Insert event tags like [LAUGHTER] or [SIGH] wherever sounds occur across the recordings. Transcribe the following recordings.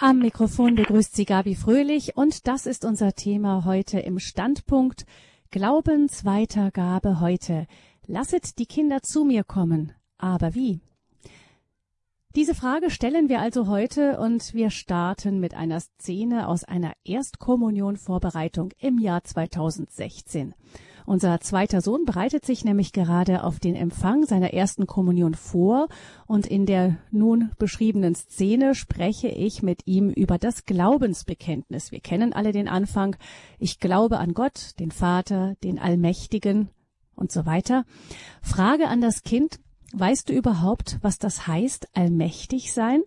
Am Mikrofon begrüßt sie Gabi Fröhlich und das ist unser Thema heute im Standpunkt Glaubensweitergabe heute. Lasset die Kinder zu mir kommen. Aber wie? Diese Frage stellen wir also heute und wir starten mit einer Szene aus einer Erstkommunionvorbereitung im Jahr 2016. Unser zweiter Sohn bereitet sich nämlich gerade auf den Empfang seiner ersten Kommunion vor und in der nun beschriebenen Szene spreche ich mit ihm über das Glaubensbekenntnis. Wir kennen alle den Anfang. Ich glaube an Gott, den Vater, den Allmächtigen und so weiter. Frage an das Kind, weißt du überhaupt, was das heißt, allmächtig sein?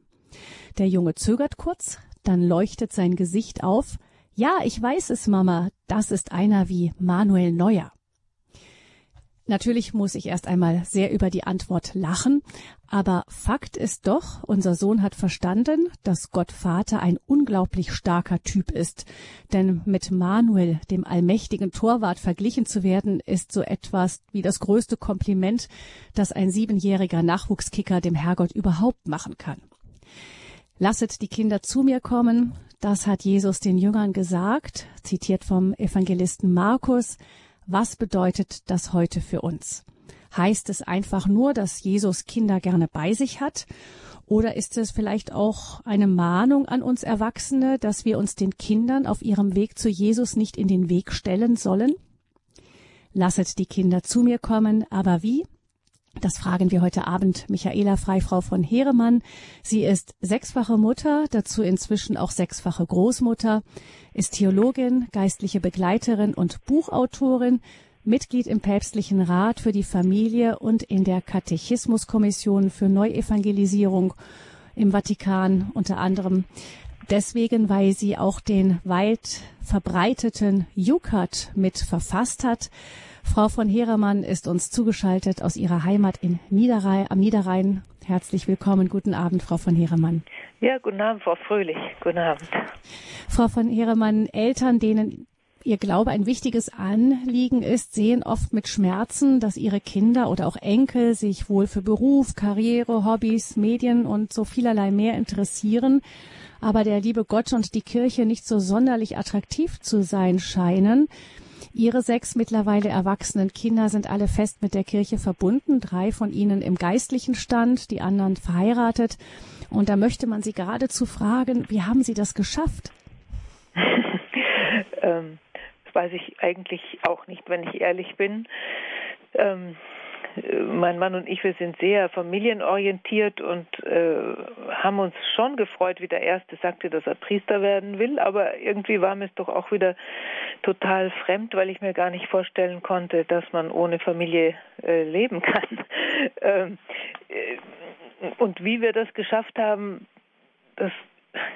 Der Junge zögert kurz, dann leuchtet sein Gesicht auf. Ja, ich weiß es, Mama, das ist einer wie Manuel Neuer. Natürlich muss ich erst einmal sehr über die Antwort lachen, aber Fakt ist doch, unser Sohn hat verstanden, dass Gott Vater ein unglaublich starker Typ ist. Denn mit Manuel, dem allmächtigen Torwart, verglichen zu werden, ist so etwas wie das größte Kompliment, das ein siebenjähriger Nachwuchskicker dem Herrgott überhaupt machen kann. Lasset die Kinder zu mir kommen, das hat Jesus den Jüngern gesagt, zitiert vom Evangelisten Markus. Was bedeutet das heute für uns? Heißt es einfach nur, dass Jesus Kinder gerne bei sich hat? Oder ist es vielleicht auch eine Mahnung an uns Erwachsene, dass wir uns den Kindern auf ihrem Weg zu Jesus nicht in den Weg stellen sollen? Lasset die Kinder zu mir kommen, aber wie? Das fragen wir heute Abend Michaela Freifrau von Heeremann. Sie ist sechsfache Mutter, dazu inzwischen auch sechsfache Großmutter, ist Theologin, geistliche Begleiterin und Buchautorin, Mitglied im Päpstlichen Rat für die Familie und in der Katechismuskommission für Neuevangelisierung im Vatikan unter anderem. Deswegen, weil sie auch den weit verbreiteten Jukat mit verfasst hat. Frau von Heeremann ist uns zugeschaltet aus ihrer Heimat in Niederrhein, am Niederrhein. Herzlich willkommen. Guten Abend, Frau von Heeremann. Ja, guten Abend, Frau Fröhlich. Guten Abend. Frau von Heeremann, Eltern, denen Ihr Glaube ein wichtiges Anliegen ist, sehen oft mit Schmerzen, dass ihre Kinder oder auch Enkel sich wohl für Beruf, Karriere, Hobbys, Medien und so vielerlei mehr interessieren, aber der liebe Gott und die Kirche nicht so sonderlich attraktiv zu sein scheinen. Ihre sechs mittlerweile erwachsenen Kinder sind alle fest mit der Kirche verbunden, drei von ihnen im geistlichen Stand, die anderen verheiratet. Und da möchte man Sie geradezu fragen, wie haben Sie das geschafft? [LAUGHS] ähm, das weiß ich eigentlich auch nicht, wenn ich ehrlich bin. Ähm, mein Mann und ich, wir sind sehr familienorientiert und äh, haben uns schon gefreut, wie der Erste sagte, dass er Priester werden will, aber irgendwie war mir es doch auch wieder total fremd, weil ich mir gar nicht vorstellen konnte, dass man ohne Familie äh, leben kann. [LAUGHS] ähm, äh, und wie wir das geschafft haben, das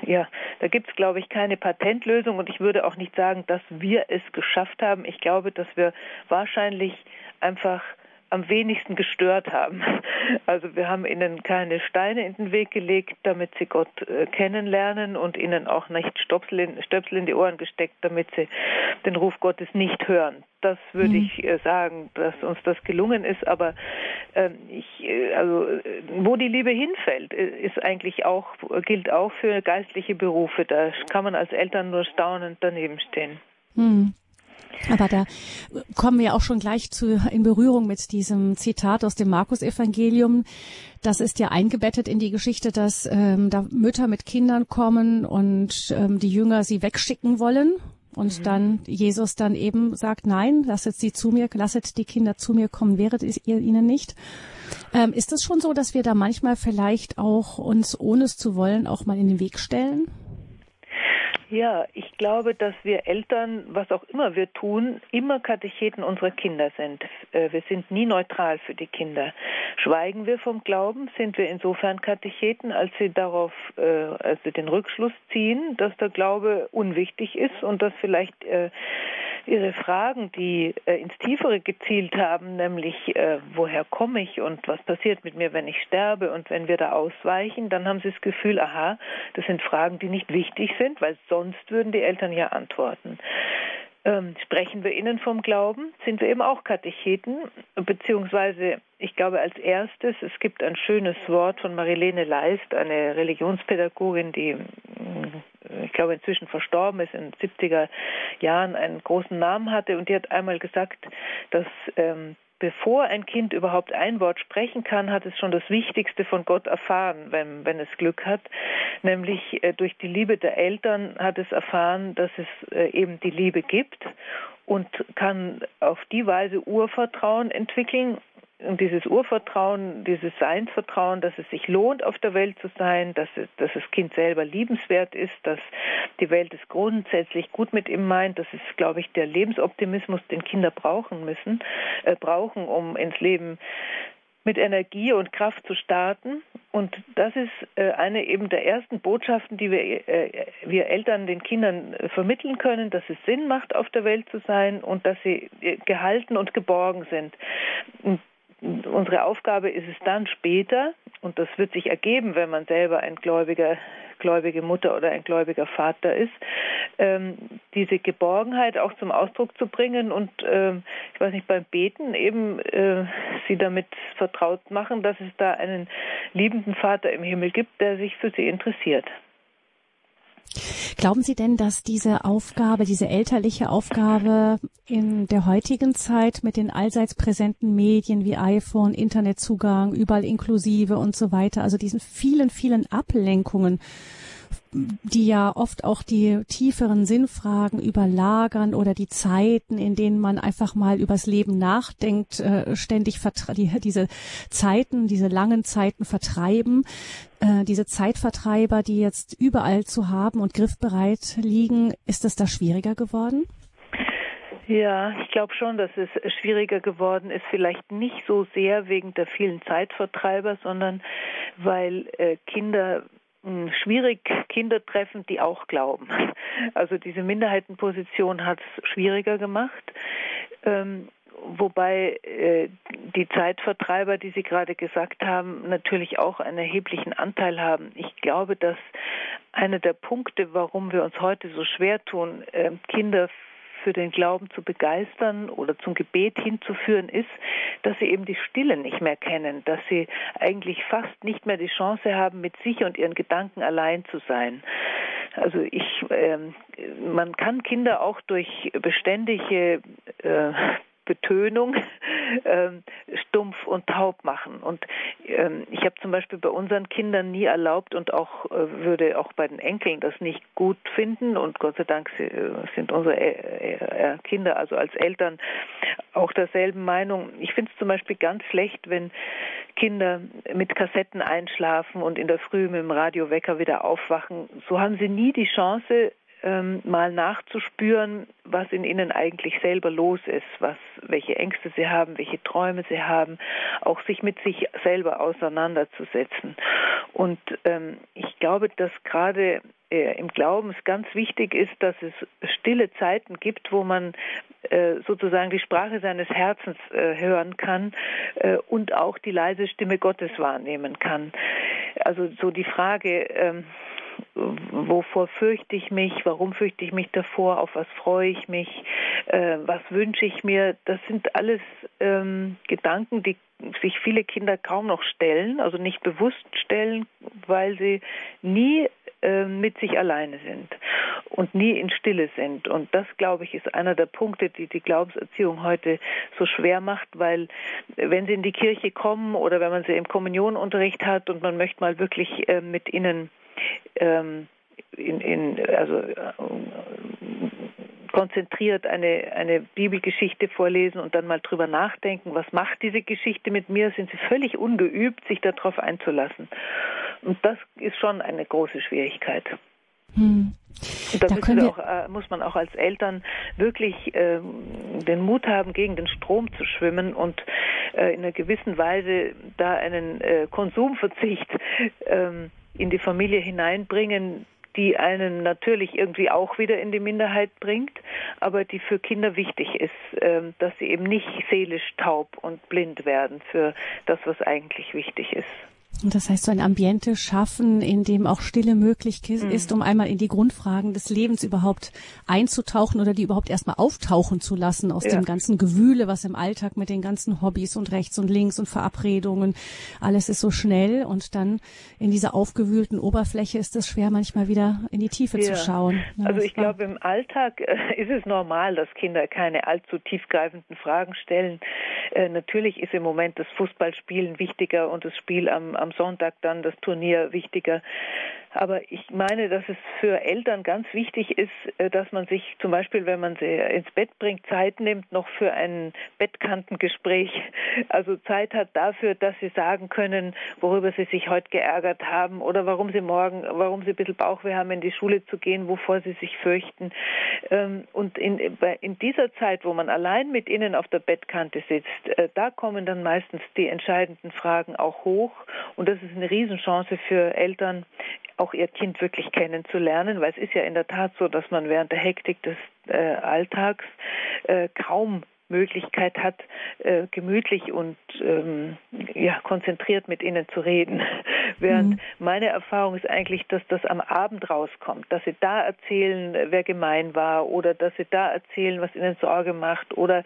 ja, da gibt es, glaube ich, keine Patentlösung und ich würde auch nicht sagen, dass wir es geschafft haben. Ich glaube, dass wir wahrscheinlich einfach am wenigsten gestört haben. [LAUGHS] Also wir haben ihnen keine Steine in den Weg gelegt, damit sie Gott äh, kennenlernen und ihnen auch nicht Stöpsel in, Stöpsel in die Ohren gesteckt, damit sie den Ruf Gottes nicht hören. Das würde mhm. ich äh, sagen, dass uns das gelungen ist. Aber ähm, ich, äh, also wo die Liebe hinfällt, ist eigentlich auch gilt auch für geistliche Berufe. Da kann man als Eltern nur staunend daneben stehen. Mhm. Aber da kommen wir auch schon gleich zu, in Berührung mit diesem Zitat aus dem Markus-Evangelium. Das ist ja eingebettet in die Geschichte, dass ähm, da Mütter mit Kindern kommen und ähm, die Jünger sie wegschicken wollen. Und mhm. dann Jesus dann eben sagt, nein, lasset sie zu mir, lasset die Kinder zu mir kommen, wäret ihr ihnen nicht. Ähm, ist es schon so, dass wir da manchmal vielleicht auch uns, ohne es zu wollen, auch mal in den Weg stellen? Ja, ich glaube, dass wir Eltern, was auch immer wir tun, immer Katecheten unserer Kinder sind. Äh, wir sind nie neutral für die Kinder. Schweigen wir vom Glauben, sind wir insofern Katecheten, als sie darauf, äh, also den Rückschluss ziehen, dass der Glaube unwichtig ist und dass vielleicht Ihre Fragen, die äh, ins Tiefere gezielt haben, nämlich äh, woher komme ich und was passiert mit mir, wenn ich sterbe und wenn wir da ausweichen, dann haben Sie das Gefühl, aha, das sind Fragen, die nicht wichtig sind, weil sonst würden die Eltern ja antworten. Ähm, sprechen wir ihnen vom Glauben, sind wir eben auch Katecheten, beziehungsweise ich glaube als erstes, es gibt ein schönes Wort von Marilene Leist, eine Religionspädagogin, die ich glaube inzwischen verstorben ist, in den 70er Jahren einen großen Namen hatte und die hat einmal gesagt, dass ähm, bevor ein Kind überhaupt ein Wort sprechen kann, hat es schon das Wichtigste von Gott erfahren, wenn, wenn es Glück hat. Nämlich äh, durch die Liebe der Eltern hat es erfahren, dass es äh, eben die Liebe gibt und kann auf die Weise Urvertrauen entwickeln und dieses Urvertrauen, dieses Seinsvertrauen, dass es sich lohnt, auf der Welt zu sein, dass, es, dass das Kind selber liebenswert ist, dass die Welt es grundsätzlich gut mit ihm meint. Das ist, glaube ich, der Lebensoptimismus, den Kinder brauchen müssen, äh, brauchen, um ins Leben mit Energie und Kraft zu starten. Und das ist äh, eine eben der ersten Botschaften, die wir, äh, wir Eltern den Kindern äh, vermitteln können, dass es Sinn macht, auf der Welt zu sein und dass sie gehalten und geborgen sind. Und unsere Aufgabe ist es dann später, und das wird sich ergeben, wenn man selber ein gläubiger, gläubige Mutter oder ein gläubiger Vater ist, ähm, diese Geborgenheit auch zum Ausdruck zu bringen und ähm, ich weiß nicht, beim Beten eben äh, sie damit vertraut machen, dass es da einen liebenden Vater im Himmel gibt, der sich für sie interessiert. Glauben Sie denn, dass diese Aufgabe, diese elterliche Aufgabe in der heutigen Zeit mit den allseits präsenten Medien wie iPhone, Internetzugang, überall inklusive und so weiter, also diesen vielen, vielen Ablenkungen, die ja oft auch die tieferen Sinnfragen überlagern oder die Zeiten, in denen man einfach mal übers Leben nachdenkt, äh, ständig die, diese Zeiten, diese langen Zeiten vertreiben. Äh, diese Zeitvertreiber, die jetzt überall zu haben und griffbereit liegen, ist es da schwieriger geworden? Ja, ich glaube schon, dass es schwieriger geworden ist. Vielleicht nicht so sehr wegen der vielen Zeitvertreiber, sondern weil äh, Kinder schwierig Kinder treffen, die auch glauben. Also diese Minderheitenposition hat es schwieriger gemacht. Ähm, wobei äh, die Zeitvertreiber, die Sie gerade gesagt haben, natürlich auch einen erheblichen Anteil haben. Ich glaube, dass einer der Punkte, warum wir uns heute so schwer tun, äh, Kinder für den Glauben zu begeistern oder zum Gebet hinzuführen, ist, dass sie eben die Stille nicht mehr kennen, dass sie eigentlich fast nicht mehr die Chance haben, mit sich und ihren Gedanken allein zu sein. Also ich, äh, man kann Kinder auch durch beständige äh, Betönung [LAUGHS] ähm, stumpf und taub machen. Und ähm, ich habe zum Beispiel bei unseren Kindern nie erlaubt und auch äh, würde auch bei den Enkeln das nicht gut finden. Und Gott sei Dank äh, sind unsere äh, äh, Kinder also als Eltern auch derselben Meinung. Ich finde es zum Beispiel ganz schlecht, wenn Kinder mit Kassetten einschlafen und in der Früh mit dem Radiowecker wieder aufwachen. So haben sie nie die Chance, ähm, mal nachzuspüren, was in ihnen eigentlich selber los ist, was, welche Ängste sie haben, welche Träume sie haben, auch sich mit sich selber auseinanderzusetzen. Und ähm, ich glaube, dass gerade äh, im Glauben es ganz wichtig ist, dass es stille Zeiten gibt, wo man äh, sozusagen die Sprache seines Herzens äh, hören kann äh, und auch die leise Stimme Gottes wahrnehmen kann. Also so die Frage, ähm, wovor fürchte ich mich, warum fürchte ich mich davor, auf was freue ich mich, äh, was wünsche ich mir, das sind alles ähm, Gedanken, die sich viele Kinder kaum noch stellen, also nicht bewusst stellen, weil sie nie äh, mit sich alleine sind und nie in Stille sind. Und das, glaube ich, ist einer der Punkte, die die Glaubenserziehung heute so schwer macht, weil wenn sie in die Kirche kommen oder wenn man sie im Kommunionunterricht hat und man möchte mal wirklich äh, mit ihnen ähm, in, in, also äh, konzentriert eine, eine Bibelgeschichte vorlesen und dann mal drüber nachdenken, was macht diese Geschichte mit mir, sind sie völlig ungeübt, sich darauf einzulassen. Und das ist schon eine große Schwierigkeit. Hm. Da, da auch, äh, muss man auch als Eltern wirklich äh, den Mut haben, gegen den Strom zu schwimmen und äh, in einer gewissen Weise da einen äh, Konsumverzicht ähm, in die Familie hineinbringen, die einen natürlich irgendwie auch wieder in die Minderheit bringt, aber die für Kinder wichtig ist, ähm, dass sie eben nicht seelisch taub und blind werden für das, was eigentlich wichtig ist. Das heißt, so ein Ambiente schaffen, in dem auch Stille möglich mhm. ist, um einmal in die Grundfragen des Lebens überhaupt einzutauchen oder die überhaupt erstmal auftauchen zu lassen aus ja. dem ganzen Gewühle, was im Alltag mit den ganzen Hobbys und rechts und links und Verabredungen, alles ist so schnell und dann in dieser aufgewühlten Oberfläche ist es schwer, manchmal wieder in die Tiefe ja. zu schauen. Ja, also ich glaube, im Alltag äh, ist es normal, dass Kinder keine allzu tiefgreifenden Fragen stellen. Äh, natürlich ist im Moment das Fußballspielen wichtiger und das Spiel am, am Sonntag dann das Turnier wichtiger. Aber ich meine, dass es für Eltern ganz wichtig ist, äh, dass man sich zum Beispiel, wenn man sie ins Bett bringt, Zeit nimmt noch für ein Bettkantengespräch. [LAUGHS] Also Zeit hat dafür, dass sie sagen können, worüber sie sich heute geärgert haben oder warum sie morgen, warum sie ein bisschen Bauchweh haben, in die Schule zu gehen, wovor sie sich fürchten. Ähm, und in, in dieser Zeit, wo man allein mit ihnen auf der Bettkante sitzt, äh, da kommen dann meistens die entscheidenden Fragen auch hoch. Und das ist eine Riesenchance für Eltern, auch ihr Kind wirklich kennenzulernen, weil es ist ja in der Tat so, dass man während der Hektik des äh, Alltags äh, kaum Möglichkeit hat, äh, gemütlich und ähm, ja, konzentriert mit ihnen zu reden. [LAUGHS] Während mhm. meine Erfahrung ist eigentlich, dass das am Abend rauskommt, dass sie da erzählen, wer gemein war oder dass sie da erzählen, was ihnen Sorge macht oder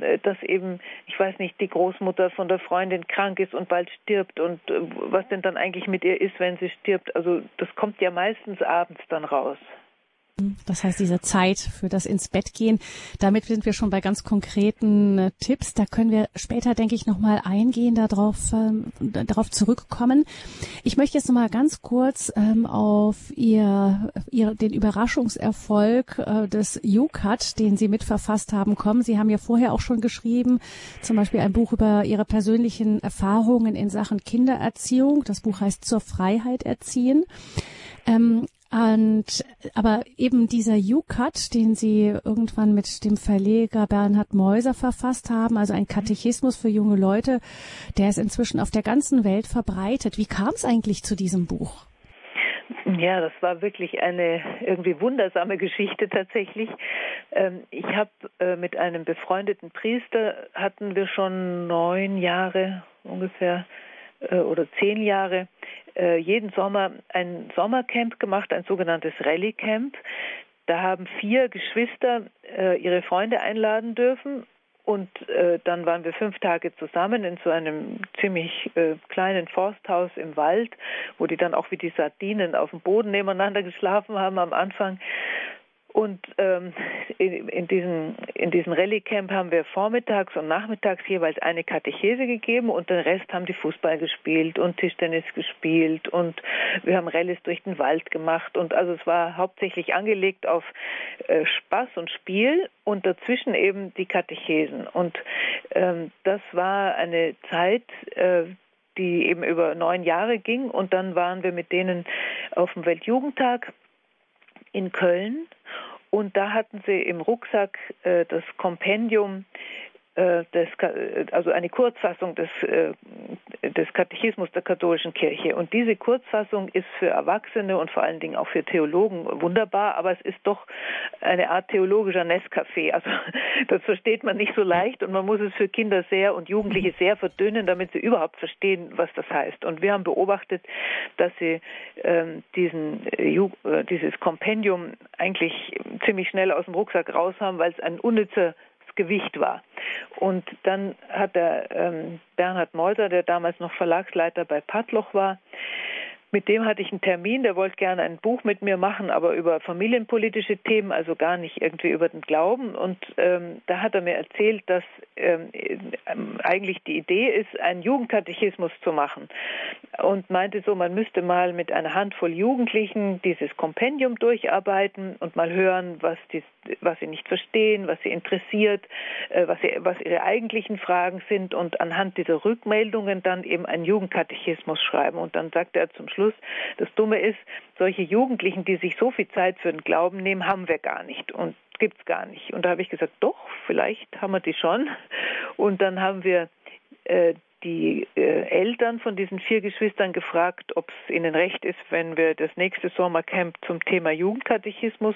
äh, dass eben, ich weiß nicht, die Großmutter von der Freundin krank ist und bald stirbt und äh, was denn dann eigentlich mit ihr ist, wenn sie stirbt. Also das kommt ja meistens abends dann raus. Das heißt, diese Zeit für das ins Bett gehen. Damit sind wir schon bei ganz konkreten äh, Tipps. Da können wir später, denke ich, nochmal eingehen, darauf, ähm, darauf zurückkommen. Ich möchte jetzt nochmal ganz kurz ähm, auf ihr, ihr, den Überraschungserfolg äh, des UCAT, den Sie mitverfasst haben, kommen. Sie haben ja vorher auch schon geschrieben, zum Beispiel ein Buch über Ihre persönlichen Erfahrungen in Sachen Kindererziehung. Das Buch heißt Zur Freiheit erziehen. Ähm, und aber eben dieser U-Cut, den Sie irgendwann mit dem Verleger Bernhard Meuser verfasst haben, also ein Katechismus für junge Leute, der ist inzwischen auf der ganzen Welt verbreitet. Wie kam es eigentlich zu diesem Buch? Ja, das war wirklich eine irgendwie wundersame Geschichte tatsächlich. Ähm, ich habe äh, mit einem befreundeten Priester hatten wir schon neun Jahre ungefähr äh, oder zehn Jahre äh, jeden Sommer ein Sommercamp gemacht, ein sogenanntes Rallye Camp. Da haben vier Geschwister äh, ihre Freunde einladen dürfen und äh, dann waren wir fünf Tage zusammen in so einem ziemlich äh, kleinen Forsthaus im Wald, wo die dann auch wie die Sardinen auf dem Boden nebeneinander geschlafen haben am Anfang. Und ähm, [LAUGHS] in, in, diesen, in diesem Rallye-Camp haben wir vormittags und nachmittags jeweils eine Katechese gegeben und den Rest haben die Fußball gespielt und Tischtennis gespielt und wir haben Rallyes durch den Wald gemacht und also es war hauptsächlich angelegt auf äh, Spaß und Spiel und dazwischen eben die Katechesen. Und ähm, das war eine Zeit, äh, die eben über neun Jahre ging und dann waren wir mit denen auf dem Weltjugendtag in Köln und da hatten sie im Rucksack äh, das Kompendium des, also eine Kurzfassung des, äh, des Katechismus der katholischen Kirche. Und diese Kurzfassung ist für Erwachsene und vor allen Dingen auch für Theologen wunderbar, aber es ist doch eine Art theologischer Nescafé. Also [LAUGHS] das versteht man nicht so leicht und man muss es für Kinder sehr und Jugendliche sehr verdünnen, damit sie überhaupt verstehen, was das heißt. Und wir haben beobachtet, dass sie ähm, diesen, äh, dieses Kompendium eigentlich ziemlich schnell aus dem Rucksack raus haben, weil es ein unnützer Gewicht war. Und dann hat der ähm, Bernhard Meuser, der damals noch Verlagsleiter bei Padloch war, mit dem hatte ich einen Termin, der wollte gerne ein Buch mit mir machen, aber über familienpolitische Themen, also gar nicht irgendwie über den Glauben. Und ähm, da hat er mir erzählt, dass ähm, eigentlich die Idee ist, einen Jugendkatechismus zu machen. Und meinte so, man müsste mal mit einer Handvoll Jugendlichen dieses Kompendium durcharbeiten und mal hören, was, die, was sie nicht verstehen, was sie interessiert, äh, was, sie, was ihre eigentlichen Fragen sind und anhand dieser Rückmeldungen dann eben einen Jugendkatechismus schreiben. Und dann sagt er zum Schluss, Schluss. Das Dumme ist, solche Jugendlichen, die sich so viel Zeit für den Glauben nehmen, haben wir gar nicht und gibt's gar nicht. Und da habe ich gesagt, doch, vielleicht haben wir die schon. Und dann haben wir äh, die äh, Eltern von diesen vier Geschwistern gefragt, ob es ihnen recht ist, wenn wir das nächste Sommercamp zum Thema Jugendkatechismus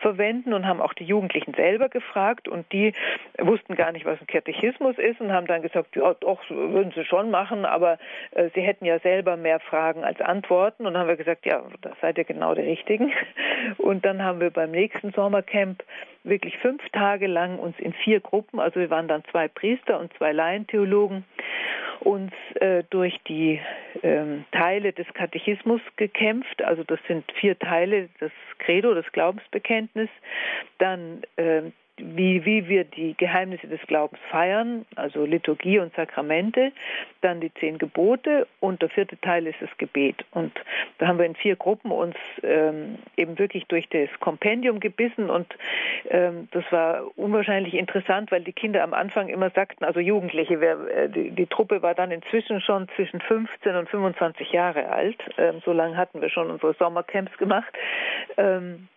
verwenden und haben auch die Jugendlichen selber gefragt und die wussten gar nicht, was ein Katechismus ist und haben dann gesagt, ja, doch, würden sie schon machen, aber äh, sie hätten ja selber mehr Fragen als Antworten und dann haben wir gesagt, ja, da seid ihr genau der Richtigen. Und dann haben wir beim nächsten Sommercamp wirklich fünf Tage lang uns in vier Gruppen, also wir waren dann zwei Priester und zwei Laientheologen, uns äh, durch die ähm, Teile des Katechismus gekämpft. Also das sind vier Teile, das Credo, das Glaubensbekenntnis, dann äh, wie, wie wir die Geheimnisse des Glaubens feiern, also Liturgie und Sakramente, dann die zehn Gebote und der vierte Teil ist das Gebet. Und da haben wir in vier Gruppen uns ähm, eben wirklich durch das Kompendium gebissen und ähm, das war unwahrscheinlich interessant, weil die Kinder am Anfang immer sagten, also Jugendliche, wer, äh, die, die, Truppe war dann inzwischen schon zwischen 15 und 25 Jahre alt. Ähm, so lange hatten wir schon unsere Sommercamps gemacht. Ähm,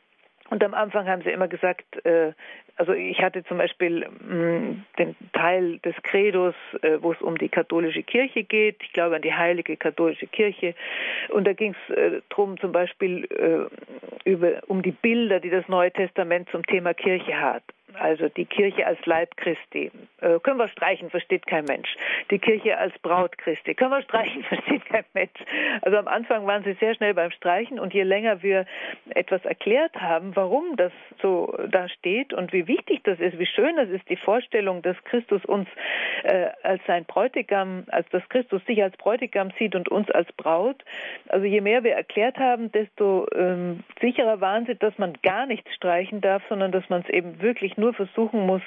und am Anfang haben sie immer gesagt, äh, also ich hatte zum Beispiel mh, mm, den Teil des Credos, äh, wo es um die katholische Kirche geht. Ich glaube an die heilige katholische Kirche. Und da ging es äh, drum zum Beispiel äh, über, um die Bilder, die das Neue Testament zum Thema Kirche hat also die Kirche als Leib Christi. Äh, können wir streichen, versteht kein Mensch. Die Kirche als Braut Christi. Können wir streichen, [LAUGHS] versteht kein Mensch. Also am Anfang waren sie sehr schnell beim Streichen und je länger wir etwas erklärt haben, warum das so da steht und wie wichtig das ist, wie schön das ist, die Vorstellung, dass Christus uns äh, als sein Bräutigam, als dass Christus sich als Bräutigam sieht und uns als Braut. Also je mehr wir erklärt haben, desto ähm, sicherer waren sie, dass man gar nichts streichen darf, sondern dass man es eben wirklich nur versuchen muss,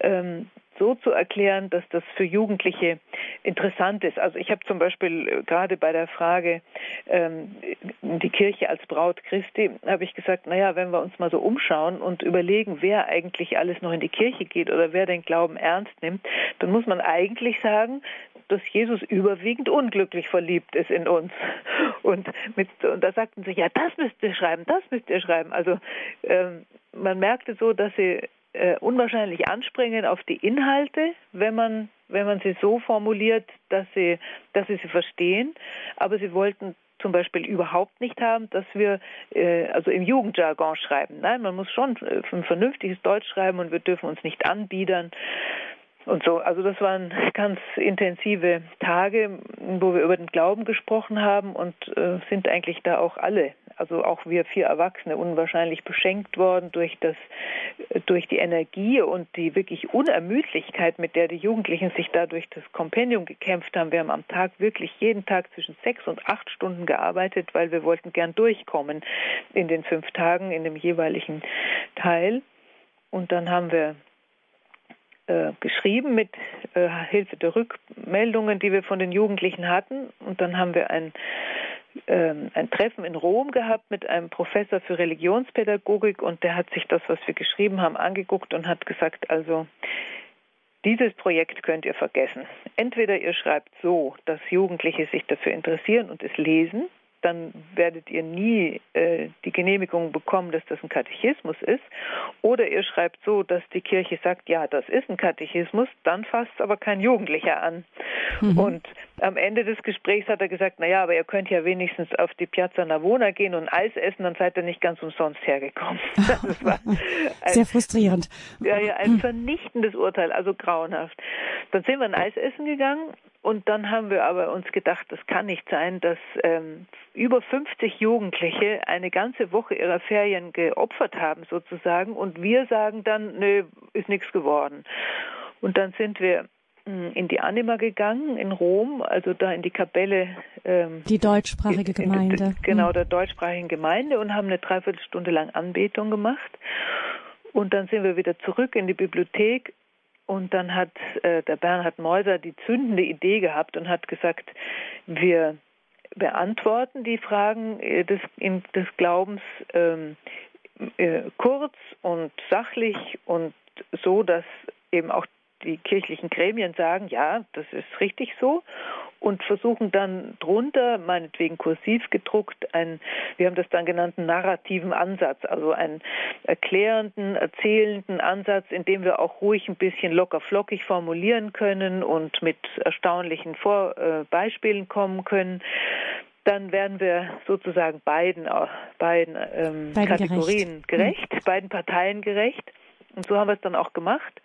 ähm, so zu erklären, dass das für Jugendliche interessant ist. Also ich habe zum Beispiel äh, gerade bei der Frage ähm, die Kirche als Braut Christi, habe ich gesagt, naja, wenn wir uns mal so umschauen und überlegen, wer eigentlich alles noch in die Kirche geht oder wer den Glauben ernst nimmt, dann muss man eigentlich sagen, dass Jesus überwiegend unglücklich verliebt ist in uns. [LAUGHS] Und, mit, und da sagten sie, ja, das müsst ihr schreiben, das müsst ihr schreiben. Also ähm, man merkte so, dass sie äh, unwahrscheinlich anspringen auf die Inhalte, wenn man wenn man sie so formuliert, dass sie dass sie sie verstehen, aber sie wollten zum Beispiel überhaupt nicht haben, dass wir äh, also im Jugendjargon schreiben. Nein, man muss schon äh, ein vernünftiges Deutsch schreiben und wir dürfen uns nicht anbiedern und so. Also das waren [LAUGHS] ganz intensive Tage, wo wir über den Glauben gesprochen haben und äh, sind eigentlich da auch alle, also auch wir vier Erwachsene, unwahrscheinlich beschenkt worden durch das, durch die Energie und die wirklich Unermüdlichkeit, mit der die Jugendlichen sich da durch das Kompendium gekämpft haben. Wir haben am Tag wirklich jeden Tag zwischen sechs und acht Stunden gearbeitet, weil wir wollten gern durchkommen in den fünf Tagen in dem jeweiligen Teil. Und dann haben wir äh, geschrieben mit äh, Hilfe der Rückmeldungen, die wir von den Jugendlichen hatten. Und dann haben wir ein, äh, ein Treffen in Rom gehabt mit einem Professor für Religionspädagogik und der hat sich das, was wir geschrieben haben, angeguckt und hat gesagt, also dieses Projekt könnt ihr vergessen. Entweder ihr schreibt so, dass Jugendliche sich dafür interessieren und es lesen, dann werdet ihr nie äh, die Genehmigung bekommen, dass das ein Katechismus ist. Oder ihr schreibt so, dass die Kirche sagt, ja, das ist ein Katechismus, dann fasst aber kein Jugendlicher an. Mhm. Und am Ende des Gesprächs hat er gesagt, na ja, aber ihr könnt ja wenigstens auf die Piazza Navona gehen und Eis essen, dann seid ihr nicht ganz umsonst hergekommen. [LAUGHS] Das war ein, Sehr frustrierend. Ja, ja, ein vernichtendes Urteil, also grauenhaft. Dann sind wir ein Eis essen gegangen und dann haben wir aber uns gedacht, das kann nicht sein, dass ähm, über 50 Jugendliche eine ganze Woche ihrer Ferien geopfert haben sozusagen und wir sagen dann, nö, ist nichts geworden. Und dann sind wir hm, in die Anima gegangen in Rom, also da in die Kapelle. Ähm, die deutschsprachige Gemeinde. In, [LAUGHS] genau, hm. der deutschsprachigen Gemeinde und haben eine Dreiviertelstunde lang Anbetung gemacht. Und dann sind wir wieder zurück in die Bibliothek und dann hat äh, der Bernhard Meuser die zündende Idee gehabt und hat gesagt, wir beantworten die Fragen äh, des, des Glaubens ähm, äh, kurz und sachlich und so, dass eben auch die kirchlichen Gremien sagen, ja, das ist richtig so. und versuchen dann drunter, meinetwegen kursiv gedruckt, ein, wir haben das dann genannt, narrativen Ansatz, also einen erklärenden, erzählenden Ansatz, in dem wir auch ruhig ein bisschen locker flockig formulieren können und mit erstaunlichen Vor äh, Beispielen kommen können dann werden wir sozusagen beiden, beiden, ähm, beiden Kategorien gerecht, gerecht mhm. beiden Parteien gerecht. Und so haben wir es dann auch gemacht.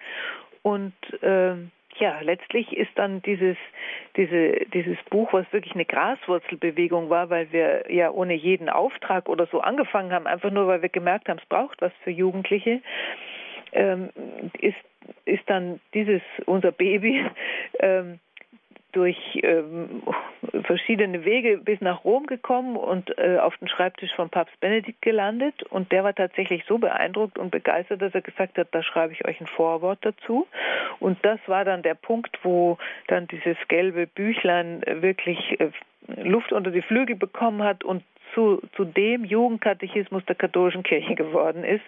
Und ähm, ja, letztlich ist dann dieses, diese, dieses Buch, was wirklich eine Graswurzelbewegung war, weil wir ja ohne jeden Auftrag oder so angefangen haben, einfach nur, weil wir gemerkt haben, es braucht was für Jugendliche, ähm, ist, ist dann dieses, unser Baby, [LAUGHS] ähm, durch ähm, verschiedene Wege bis nach Rom gekommen und äh, auf den Schreibtisch von Papst Benedikt gelandet. Und der war tatsächlich so beeindruckt und begeistert, dass er gesagt hat, da schreibe ich euch ein Vorwort dazu. Und das war dann der Punkt, wo dann dieses gelbe Büchlein wirklich äh, Luft unter die Flügel bekommen hat und zu, zu dem Jugendkatechismus der katholischen Kirche geworden ist.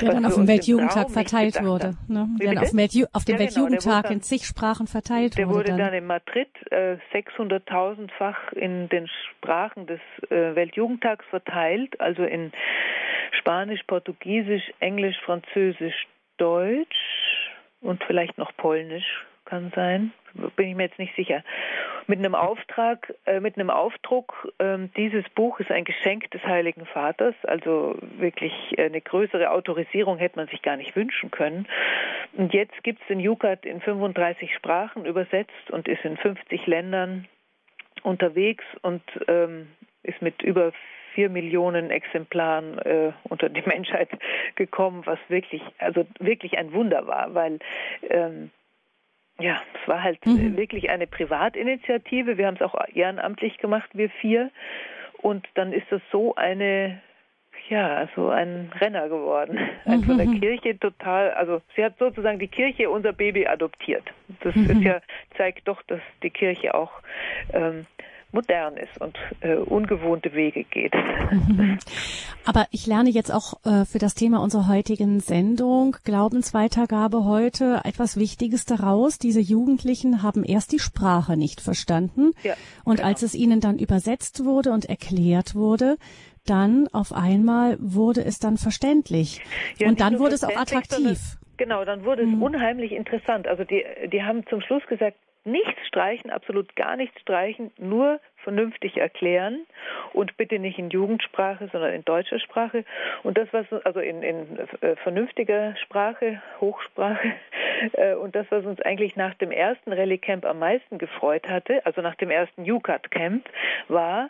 Der dann auf dem Weltjugendtag verteilt wurde. Ne? Der auf, Weltju auf dem ja, genau, Weltjugendtag in zig Sprachen verteilt der wurde. Der wurde dann, in Madrid äh, 600.000-fach in den Sprachen des äh, Weltjugendtags verteilt, also in Spanisch, Portugiesisch, Englisch, Französisch, Deutsch und vielleicht noch Polnisch kann sein, bin ich mir jetzt nicht sicher. Mit einem Auftrag, äh, mit einem Aufdruck, äh, dieses Buch ist ein Geschenk des Heiligen Vaters, also wirklich eine größere Autorisierung hätte man sich gar nicht wünschen können. Und jetzt gibt es den Jukat in 35 Sprachen übersetzt und ist in 50 Ländern unterwegs und ähm, ist mit über vier Millionen Exemplaren äh, unter die [LAUGHS] Menschheit gekommen, was wirklich, also wirklich ein Wunder war, weil ähm, ja, es war halt mhm. wirklich eine Privatinitiative. Wir haben es auch ehrenamtlich gemacht, wir vier. Und dann ist das so eine, ja, so ein Renner geworden. [LAUGHS] Mhm. Von der Kirche total, also sie hat sozusagen die Kirche unser Baby adoptiert. Das mhm. ist ja, zeigt doch, dass die Kirche auch ähm, modern ist und äh, ungewohnte Wege geht. [LAUGHS] Aber ich lerne jetzt auch äh, für das Thema unserer heutigen Sendung Glaubensweitergabe heute etwas Wichtiges daraus. Diese Jugendlichen haben erst die Sprache nicht verstanden ja, und genau. als es ihnen dann übersetzt wurde und erklärt wurde, dann auf einmal wurde es dann verständlich ja, und dann wurde es auch attraktiv. Genau, dann wurde es mhm. unheimlich interessant. Also die, die haben zum Schluss gesagt, nichts streichen, absolut gar nichts streichen, nur vernünftig erklären und bitte nicht in Jugendsprache, sondern in deutscher Sprache. Und das, was also in, in äh, vernünftiger Sprache, Hochsprache, [LAUGHS] äh, und das, was uns eigentlich nach dem ersten Rallye Camp am meisten gefreut hatte, also nach dem ersten UCAT Camp, war,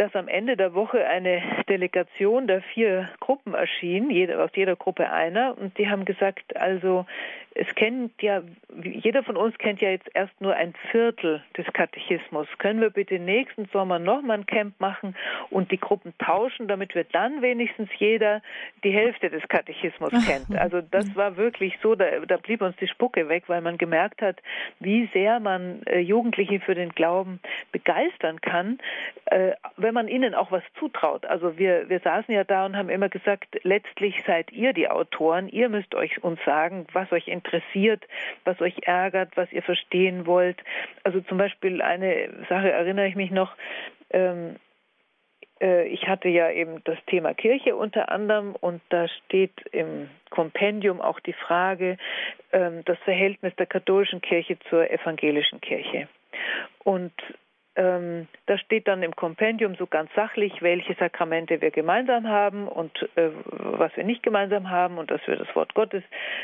dass am Ende der Woche eine Delegation der vier Gruppen erschien, jede, aus jeder Gruppe einer, und die haben gesagt, also es kennt ja, jeder von uns kennt ja jetzt erst nur ein Viertel des Katechismus. Können wir bitte nächsten Sommer nochmal ein Camp machen und die Gruppen tauschen, damit wir dann wenigstens jeder die Hälfte des Katechismus kennt. Also das war wirklich so, da, da blieb uns die Spucke weg, weil man gemerkt hat, wie sehr man äh, Jugendliche für den Glauben begeistern kann, äh, wenn man ihnen auch was zutraut. Also wir, wir saßen ja da und haben immer gesagt, letztlich seid ihr die Autoren, ihr müsst euch uns sagen, was euch interessiert, was euch ärgert, was ihr verstehen wollt. Also zum Beispiel eine Sache erinnere ich mich noch, ähm, äh, ich hatte ja eben das Thema Kirche unter anderem und da steht im Kompendium auch die Frage, ähm, das Verhältnis der katholischen Kirche zur evangelischen Kirche. Und ähm, da steht dann im Kompendium so ganz sachlich, welche Sakramente wir gemeinsam haben und äh, was wir nicht gemeinsam haben und dass wir das Wort Gottes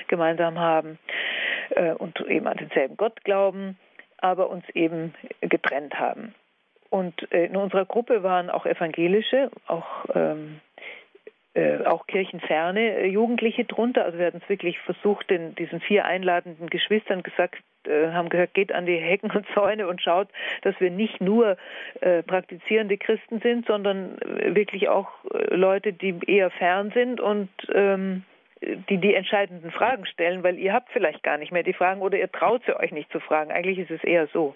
gemeinsam haben äh, und eben an denselben Gott glauben, aber uns eben getrennt haben. Und äh, in unserer Gruppe waren auch evangelische, auch ähm, äh, auch kirchenferne äh, Jugendliche drunter. Also wir hatten es wirklich versucht, den, diesen vier einladenden Geschwistern gesagt, äh, haben gesagt, geht an die Hecken und Zäune und schaut, dass wir nicht nur praktizierende Christen sind, sondern wirklich auch Leute, die eher fern sind und ähm, die die entscheidenden Fragen stellen, weil ihr habt vielleicht gar nicht mehr die Fragen oder ihr traut sie euch nicht zu fragen. Eigentlich ist es eher so.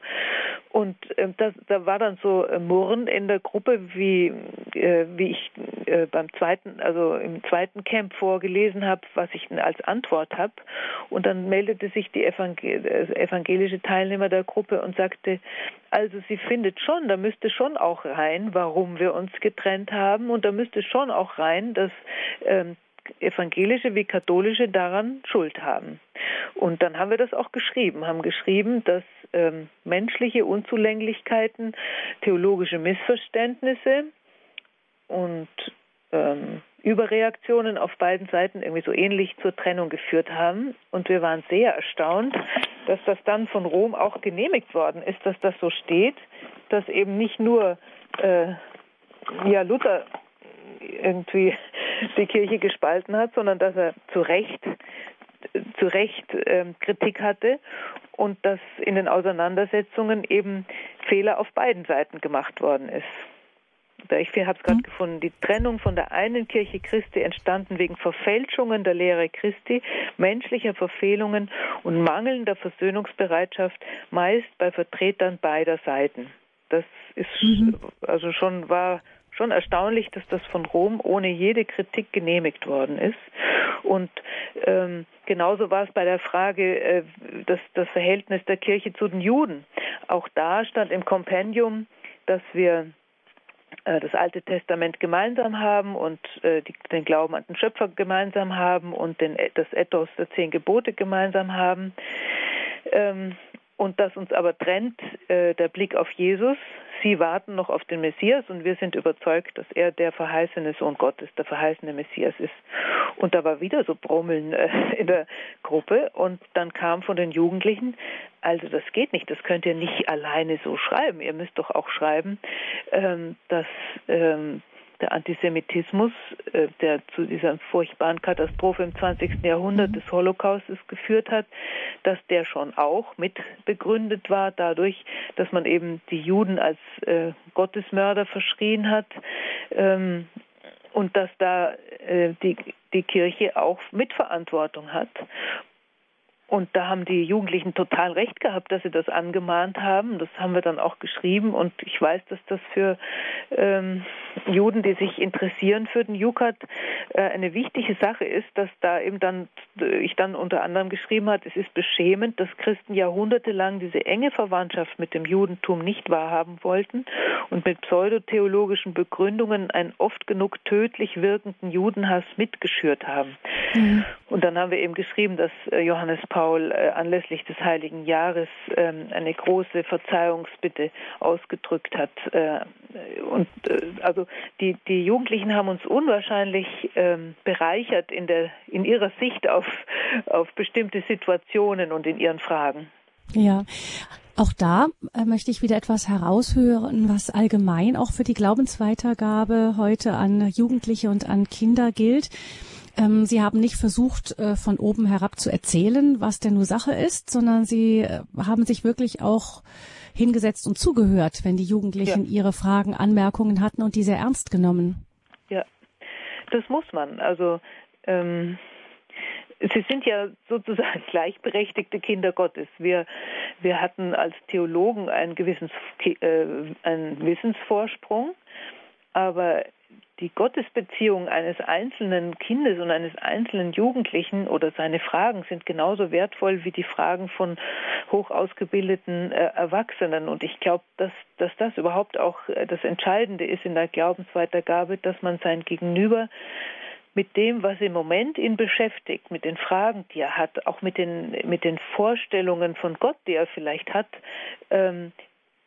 Und äh, das, da war dann so äh, Murren in der Gruppe, wie, äh, wie ich äh, beim zweiten, also im zweiten Camp vorgelesen habe, was ich als Antwort habe. Und dann meldete sich die Evangel äh, evangelische Teilnehmer der Gruppe und sagte, also sie findet schon, da müsste schon auch rein, warum wir uns getrennt haben. Und da müsste schon auch rein, dass ähm, evangelische wie katholische daran Schuld haben. Und dann haben wir das auch geschrieben, haben geschrieben, dass ähm, menschliche Unzulänglichkeiten, theologische Missverständnisse und ähm, Überreaktionen auf beiden Seiten irgendwie so ähnlich zur Trennung geführt haben. Und wir waren sehr erstaunt, dass das dann von Rom auch genehmigt worden ist, dass das so steht, dass eben nicht nur äh, ja, Luther irgendwie die Kirche gespalten hat, sondern dass er zu Recht zu Recht ähm, Kritik hatte und dass in den Auseinandersetzungen eben Fehler auf beiden Seiten gemacht worden ist. Ich habe es gerade mhm. gefunden, die Trennung von der einen Kirche Christi entstanden wegen Verfälschungen der Lehre Christi, menschlicher Verfehlungen und mangelnder Versöhnungsbereitschaft, meist bei Vertretern beider Seiten. Das ist mhm. also schon war schon erstaunlich, dass das von Rom ohne jede Kritik genehmigt worden ist. Und ähm, genauso war es bei der Frage äh, das, das Verhältnis der Kirche zu den Juden. Auch da stand im Kompendium, dass wir äh, das Alte Testament gemeinsam haben und äh, die, den Glauben an den Schöpfer gemeinsam haben und den, das Ethos der zehn Gebote gemeinsam haben. Ähm, und dass uns aber trennt äh, der Blick auf Jesus. Sie warten noch auf den Messias und wir sind überzeugt, dass er der verheißene Sohn Gottes, der verheißene Messias ist. Und da war wieder so Brummeln äh, [LAUGHS] in der Gruppe und dann kam von den Jugendlichen, also das geht nicht, das könnt ihr nicht alleine so schreiben. Ihr müsst doch auch schreiben, ähm, dass ähm, der Antisemitismus, äh, der zu dieser furchtbaren Katastrophe im 20. Jahrhundert des Holocaustes geführt hat, dass der schon auch mit begründet war dadurch, dass man eben die Juden als äh, Gottesmörder verschrien hat ähm, und dass da äh, die, die Kirche auch Mitverantwortung hat und da haben die Jugendlichen total recht gehabt, dass sie das angemahnt haben. Das haben wir dann auch geschrieben. Und ich weiß, dass das für ähm, Juden, die sich interessieren für den Jukat, äh, eine wichtige Sache ist, dass da eben dann, ich dann unter anderem geschrieben hat, es ist beschämend, dass Christen jahrhundertelang diese enge Verwandtschaft mit dem Judentum nicht wahrhaben wollten und mit pseudotheologischen Begründungen einen oft genug tödlich wirkenden Judenhass mitgeschürt haben. Mhm. Und dann haben wir eben geschrieben, dass äh, Johannes Paul Paul äh, anlässlich des Heiligen Jahres ähm, eine große Verzeihungsbitte ausgedrückt hat. Äh, und äh, also die, die Jugendlichen haben uns unwahrscheinlich ähm, bereichert in, der, in ihrer Sicht auf, auf bestimmte Situationen und in ihren Fragen. Ja, auch da möchte ich wieder etwas heraushören, was allgemein auch für die Glaubensweitergabe heute an Jugendliche und an Kinder gilt. Ähm, sie haben nicht versucht, äh, von oben herab zu erzählen, was denn nur Sache ist, sondern Sie äh, haben sich wirklich auch hingesetzt und zugehört, wenn die Jugendlichen ja. ihre Fragen, Anmerkungen hatten und diese ernst genommen. Ja, das muss man. Also ähm, Sie sind ja sozusagen [LAUGHS] gleichberechtigte Kinder Gottes. Wir, wir hatten als Theologen einen gewissen äh, einen Wissensvorsprung, aber die Gottesbeziehung eines einzelnen Kindes und eines einzelnen Jugendlichen oder seine Fragen sind genauso wertvoll wie die Fragen von hoch ausgebildeten äh, Erwachsenen. Und ich glaube, dass, dass das überhaupt auch äh, das Entscheidende ist in der Glaubensweitergabe, dass man sein Gegenüber mit dem, was im Moment ihn beschäftigt, mit den Fragen, die er hat, auch mit den, mit den Vorstellungen von Gott, die er vielleicht hat, ähm,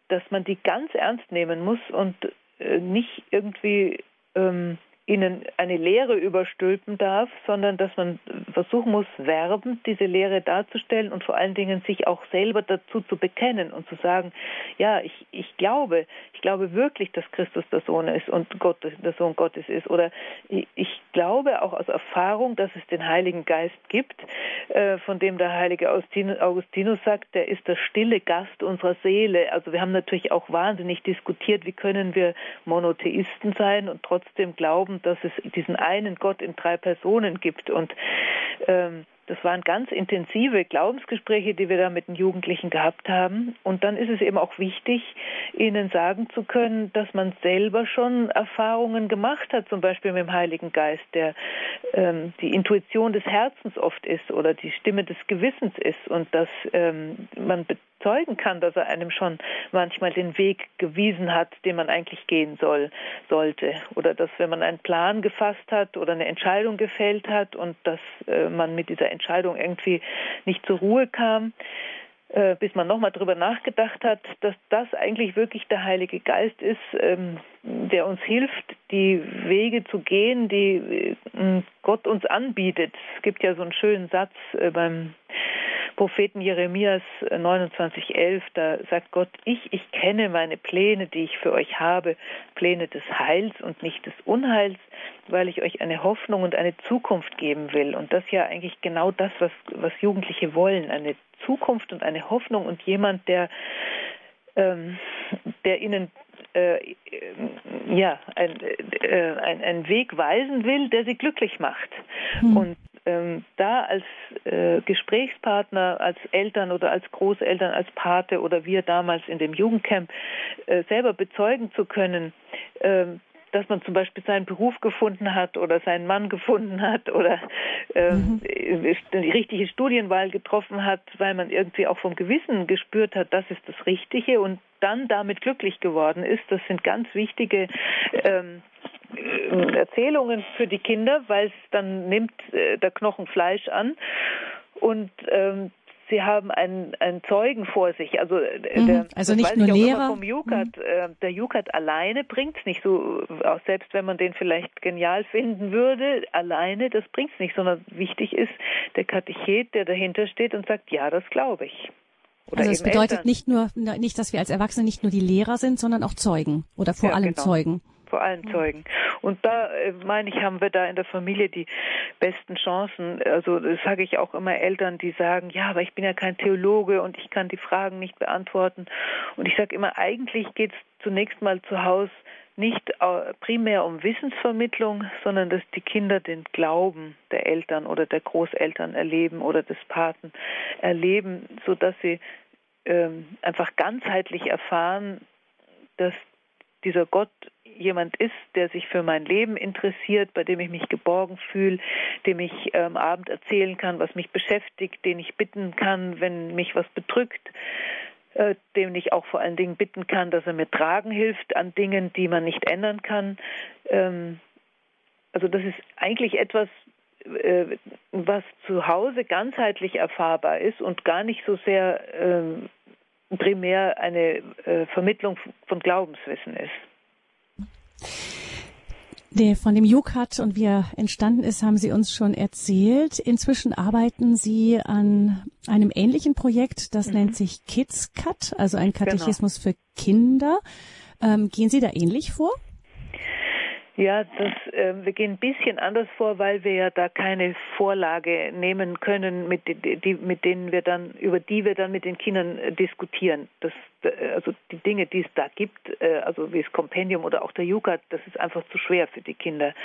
dass man die ganz ernst nehmen muss und äh, nicht irgendwie ähm, ihnen eine Lehre überstülpen darf, sondern dass man versuchen muss, werbend diese Lehre darzustellen und vor allen Dingen sich auch selber dazu zu bekennen und zu sagen, ja, ich, ich glaube, ich glaube wirklich, dass Christus der Sohn ist und Gott der Sohn Gottes ist. Oder ich, glaube auch aus Erfahrung, dass es den Heiligen Geist gibt, äh, von dem der heilige Augustinus sagt, der ist der stille Gast unserer Seele. Also wir haben natürlich auch wahnsinnig diskutiert, wie können wir Monotheisten sein und trotzdem glauben, glauben, dass es diesen einen Gott in drei Personen gibt. Und ähm, das waren ganz intensive Glaubensgespräche, die wir da mit den Jugendlichen gehabt haben. Und dann ist es eben auch wichtig, ihnen sagen zu können, dass man selber schon Erfahrungen gemacht hat, zum Beispiel mit dem Heiligen Geist, der ähm, die Intuition des Herzens oft ist oder die Stimme des Gewissens ist und dass ähm, man bezeugen kann, dass er einem schon manchmal den Weg gewiesen hat, den man eigentlich gehen soll, sollte. Oder dass wenn man einen Plan gefasst hat oder eine Entscheidung gefällt hat und dass äh, man mit dieser Entscheidung irgendwie nicht zur Ruhe kam, äh, bis man nochmal drüber nachgedacht hat, dass das eigentlich wirklich der Heilige Geist ist, ähm, der uns hilft, die Wege zu gehen, die äh, Gott uns anbietet. Es gibt ja so einen schönen Satz äh, beim Propheten Jeremias 29,11, äh, da sagt Gott, ich, ich kenne meine Pläne, die ich für euch habe, Pläne des Heils und nicht des Unheils, weil ich euch eine Hoffnung und eine Zukunft geben will. Und das ist ja eigentlich genau das, was, was Jugendliche wollen, eine Zukunft und eine Hoffnung und jemand, der, ähm, der ihnen äh, ja, ein, äh, ein, ein Weg weisen will, der sie glücklich macht. Hm. Und ähm, da als äh, Gesprächspartner, als Eltern oder als Großeltern, als Pate oder wir damals in dem Jugendcamp äh, selber bezeugen zu können, äh, dass man zum Beispiel seinen Beruf gefunden hat oder seinen Mann gefunden hat oder äh, mhm. die richtige Studienwahl getroffen hat, weil man irgendwie auch vom Gewissen gespürt hat, das ist das Richtige und dann damit glücklich geworden ist. Das sind ganz wichtige ähm, äh, Erzählungen für die Kinder, weil es dann nimmt äh, der Knochen Fleisch an und ähm, sie haben einen, einen Zeugen vor sich. Also, äh, mhm, der, also nicht nur Lehrer. Vom Jukat, mhm. äh, der Jukat alleine bringt es nicht so, auch selbst wenn man den vielleicht genial finden würde, alleine, das bringt es nicht, sondern wichtig ist der Katechet, der dahinter steht und sagt, ja, das glaube ich. Oder also es bedeutet Eltern. nicht nur, nicht, dass wir als Erwachsene nicht nur die Lehrer sind, sondern auch Zeugen oder vor ja, allem genau. Zeugen vor allen Zeugen. Und da äh, meine ich, haben wir da in der Familie die besten Chancen. Also das sage ich auch immer Eltern, die sagen, ja, aber ich bin ja kein Theologe und ich kann die Fragen nicht beantworten. Und ich sage immer, eigentlich geht es zunächst mal zu Hause nicht äh, primär um Wissensvermittlung, sondern dass die Kinder den Glauben der Eltern oder der Großeltern erleben oder des Paten erleben, so dass sie ähm, einfach ganzheitlich erfahren, dass dieser Gott jemand ist, der sich für mein Leben interessiert, bei dem ich mich geborgen fühle, dem ich am ähm, Abend erzählen kann, was mich beschäftigt, den ich bitten kann, wenn mich was bedrückt, äh, dem ich auch vor allen Dingen bitten kann, dass er mir tragen hilft an Dingen, die man nicht ändern kann. Ähm, also das ist eigentlich etwas, äh, was zu Hause ganzheitlich erfahrbar ist und gar nicht so sehr ähm, primär eine äh, Vermittlung von Glaubenswissen ist. Der von dem UCAT und wie er entstanden ist, haben Sie uns schon erzählt. Inzwischen arbeiten Sie an einem ähnlichen Projekt, das mhm. nennt sich KidsCat, also ein genau. Katechismus genau. für Kinder. Ähm, gehen Sie da ähnlich vor? Ja, das, äh, wir gehen ein bisschen anders vor, weil wir ja da keine Vorlage nehmen können, mit, die, mit denen wir dann, über die wir dann mit den Kindern äh, diskutieren. Das, äh, also die Dinge, die es da gibt, äh, also wie das Kompendium oder auch der Jukat, das ist einfach zu schwer für die Kinder.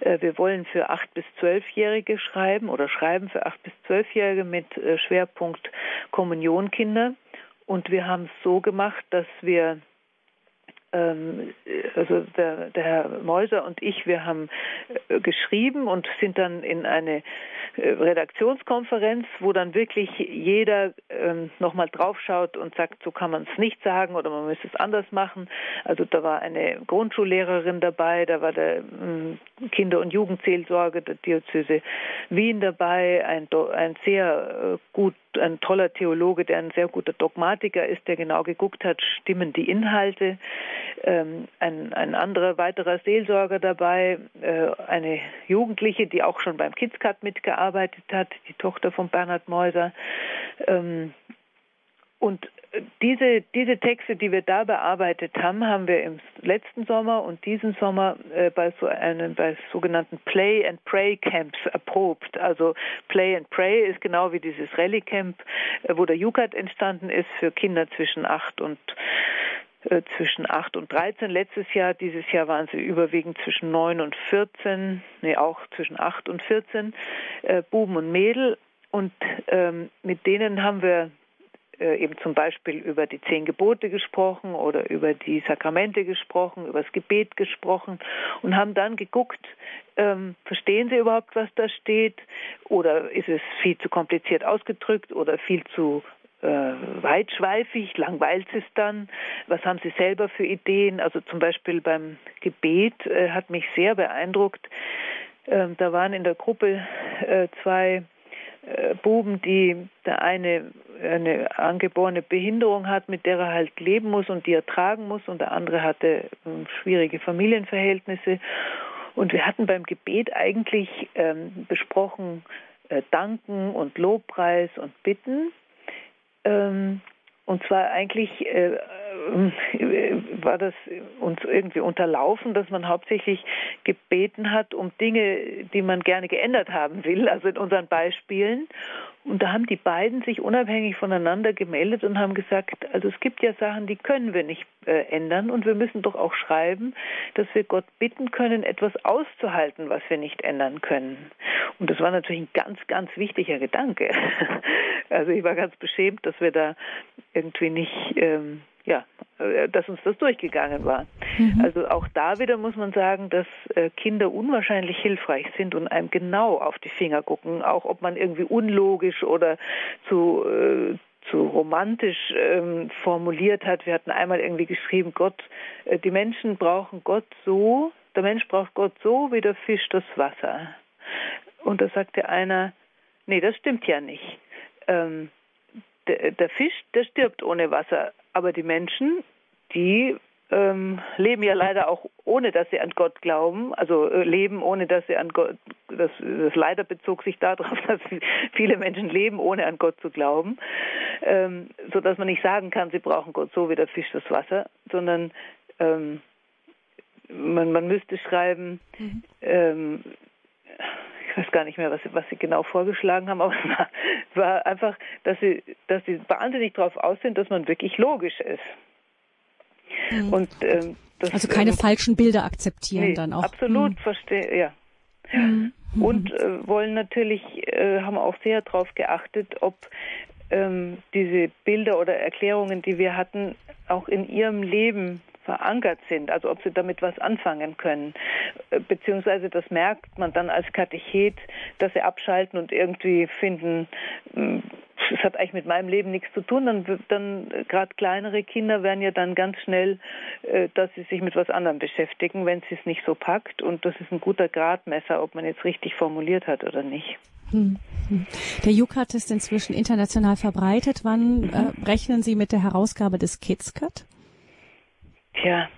Äh, wir wollen für acht bis zwölfjährige schreiben oder schreiben für acht bis zwölfjährige mit äh, Schwerpunkt Kommunionkinder. Und wir haben es so gemacht, dass wir also der, der Herr Meuser und ich, wir haben äh, geschrieben und sind dann in eine äh, Redaktionskonferenz, wo dann wirklich jeder ähm, nochmal draufschaut und sagt, so kann man es nicht sagen oder man müsste es anders machen. Also da war eine Grundschullehrerin dabei, da war der ähm, Kinder- und Jugendseelsorge der Diözese Wien dabei, ein, ein sehr äh, gut ein toller Theologe, der ein sehr guter Dogmatiker ist, der genau geguckt hat, stimmen die Inhalte. Ähm, ein, ein anderer weiterer Seelsorger dabei, äh, eine Jugendliche, die auch schon beim KidsCut mitgearbeitet hat, die Tochter von Bernhard Meuser. Ähm, und diese, diese Texte, die wir da bearbeitet haben, haben wir im letzten Sommer und diesen Sommer äh, bei so einem, bei sogenannten Play and Pray Camps erprobt. Also Play and Pray ist genau wie dieses Rallye Camp, äh, wo der Jukat entstanden ist für Kinder zwischen acht und äh, zwischen 8 und 13 letztes Jahr. Dieses Jahr waren sie überwiegend zwischen 9 und 14, nee, auch zwischen 8 und 14, äh, Buben und Mädel. Und ähm, mit denen haben wir äh, eben zum Beispiel über die zehn Gebote gesprochen oder über die Sakramente gesprochen, über das Gebet gesprochen und haben dann geguckt, ähm, verstehen sie überhaupt, was da steht oder ist es viel zu kompliziert ausgedrückt oder viel zu äh, weitschweifig, langweilt es dann? Was haben Sie selber für Ideen? Also zum Beispiel beim Gebet äh, hat mich sehr beeindruckt. Ähm, da waren in der Gruppe äh, zwei äh, Buben, die der eine eine angeborene Behinderung hat, mit der er halt leben muss und die er tragen muss, und der andere hatte ähm, schwierige Familienverhältnisse. Und wir hatten beim Gebet eigentlich ähm, besprochen äh, Danken und Lobpreis und Bitten. Ähm, und zwar eigentlich äh, war das uns irgendwie unterlaufen, dass man hauptsächlich gebeten hat um Dinge, die man gerne geändert haben will, also in unseren Beispielen. Und da haben die beiden sich unabhängig voneinander gemeldet und haben gesagt, also es gibt ja Sachen, die können wir nicht äh, ändern und wir müssen doch auch schreiben, dass wir Gott bitten können, etwas auszuhalten, was wir nicht ändern können. Und das war natürlich ein ganz, ganz wichtiger Gedanke. [LAUGHS] Also ich war ganz beschämt, dass wir da irgendwie nicht ähm, ja, äh, dass uns das durchgegangen war. Mhm. Also auch da wieder muss man sagen, dass äh, Kinder unwahrscheinlich hilfreich sind und einem genau auf die Finger gucken, auch ob man irgendwie unlogisch oder zu äh, zu romantisch ähm, formuliert hat. Wir hatten einmal irgendwie geschrieben, Gott, äh, die Menschen brauchen Gott so, der Mensch braucht Gott so, wie der Fisch das Wasser. Und da sagte einer, nee, das stimmt ja nicht. Ähm, der, Fisch, der stirbt ohne Wasser, aber die Menschen, die ähm, leben ja leider auch ohne, dass sie an Gott glauben, also äh, leben ohne, dass sie an Gott, das, das leider bezog sich darauf, [LAUGHS] dass viele Menschen leben, ohne an Gott zu glauben, ähm, so dass man nicht sagen kann, sie brauchen Gott so wie der Fisch das Wasser, sondern ähm, man, man müsste schreiben, mhm. Ich weiß gar nicht mehr, was, was sie genau vorgeschlagen haben, aber [LAUGHS] es war, war einfach, dass sie, dass sie wahnsinnig darauf aus sind, dass man wirklich logisch ist. Mhm. Und, ähm, das, also keine ähm, falschen Bilder akzeptieren nee, dann auch. Absolut, mhm. verstehe, ja. Mhm. Und äh, wollen natürlich, äh, haben auch sehr darauf geachtet, ob ähm, diese Bilder oder Erklärungen, die wir hatten, auch in ihrem Leben verankert sind, also ob sie damit was anfangen können. Äh, beziehungsweise das merkt man dann als Katechet, dass sie abschalten und irgendwie finden, hm, es hat eigentlich mit meinem Leben nichts zu tun. Dann, dann äh, gerade kleinere Kinder werden ja dann ganz schnell, äh, dass sie sich mit was anderem beschäftigen, wenn sie es nicht so packt. Und das ist ein guter Gradmesser, ob man jetzt richtig formuliert hat oder nicht. Hm, hm. Der UCAT ist inzwischen international verbreitet. Wann äh, rechnen Sie mit der Herausgabe des KidsCut? Tja,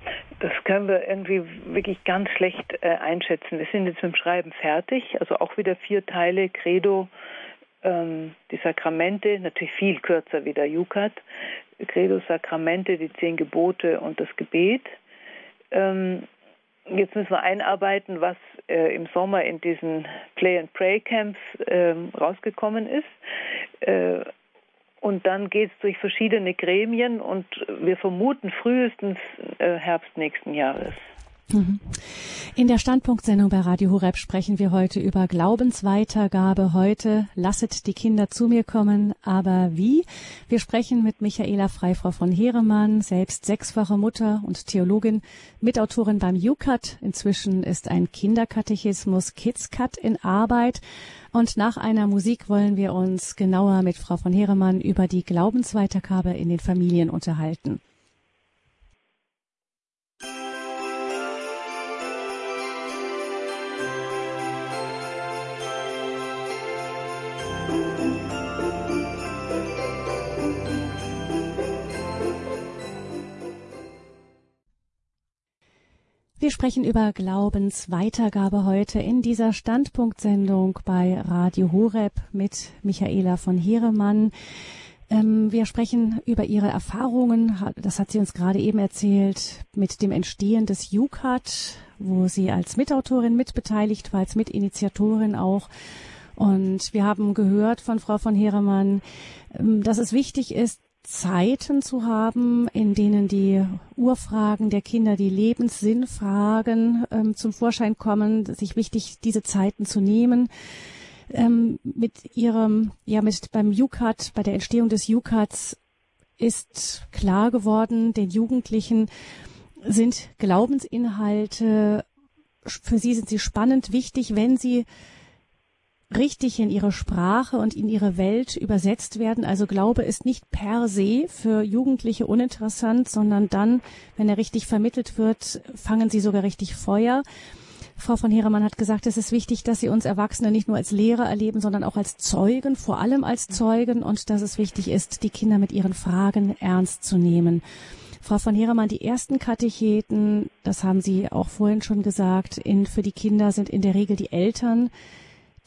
das können wir irgendwie wirklich ganz schlecht äh, einschätzen. Wir sind jetzt mit dem Schreiben fertig, also auch wieder vier Teile, Credo, ähm, die Sakramente, natürlich viel kürzer wie der Jukat, Credo, Sakramente, die zehn Gebote und das Gebet. Ähm, jetzt müssen wir einarbeiten, was äh, im Sommer in diesen Play and Pray Camps äh, rausgekommen ist. Und dann geht es durch verschiedene Gremien und wir vermuten frühestens äh, Herbst nächsten Jahres. Mhm. In der Standpunktsendung bei Radio Horeb sprechen wir heute über Glaubensweitergabe. Heute lasset die Kinder zu mir kommen, aber wie? Wir sprechen mit Michaela Freifrau von Heeremann, selbst sechsfache Mutter und Theologin, Mitautorin beim UCAT. Inzwischen ist ein Kinderkatechismus KidsCat in Arbeit. Und nach einer Musik wollen wir uns genauer mit Frau von Heeremann über die Glaubensweitergabe in den Familien unterhalten. Wir sprechen über Glaubensweitergabe heute in dieser Standpunktsendung bei Radio Horeb mit Michaela von Heeremann. Ähm, wir sprechen über ihre Erfahrungen, das hat sie uns gerade eben erzählt, mit dem Entstehen des UCAT, wo sie als Mitautorin mitbeteiligt war, als Mitinitiatorin auch. Und wir haben gehört von Frau von Heeremann, ähm, dass es wichtig ist, Zeiten zu haben, in denen die Urfragen der Kinder, die Lebenssinnfragen ähm, zum Vorschein kommen, sich wichtig, diese Zeiten zu nehmen. Ähm, mit ihrem, ja, mit beim UCAT, bei der Entstehung des UCATs ist klar geworden, den Jugendlichen sind Glaubensinhalte, für sie sind sie spannend, wichtig, wenn sie richtig in ihre Sprache und in ihre Welt übersetzt werden. Also Glaube ist nicht per se für Jugendliche uninteressant, sondern dann, wenn er richtig vermittelt wird, fangen sie sogar richtig Feuer. Frau von Heeremann hat gesagt, es ist wichtig, dass Sie uns Erwachsene nicht nur als Lehrer erleben, sondern auch als Zeugen, vor allem als Zeugen und dass es wichtig ist, die Kinder mit ihren Fragen ernst zu nehmen. Frau von Heeremann, die ersten Katecheten, das haben Sie auch vorhin schon gesagt, in, für die Kinder sind in der Regel die Eltern,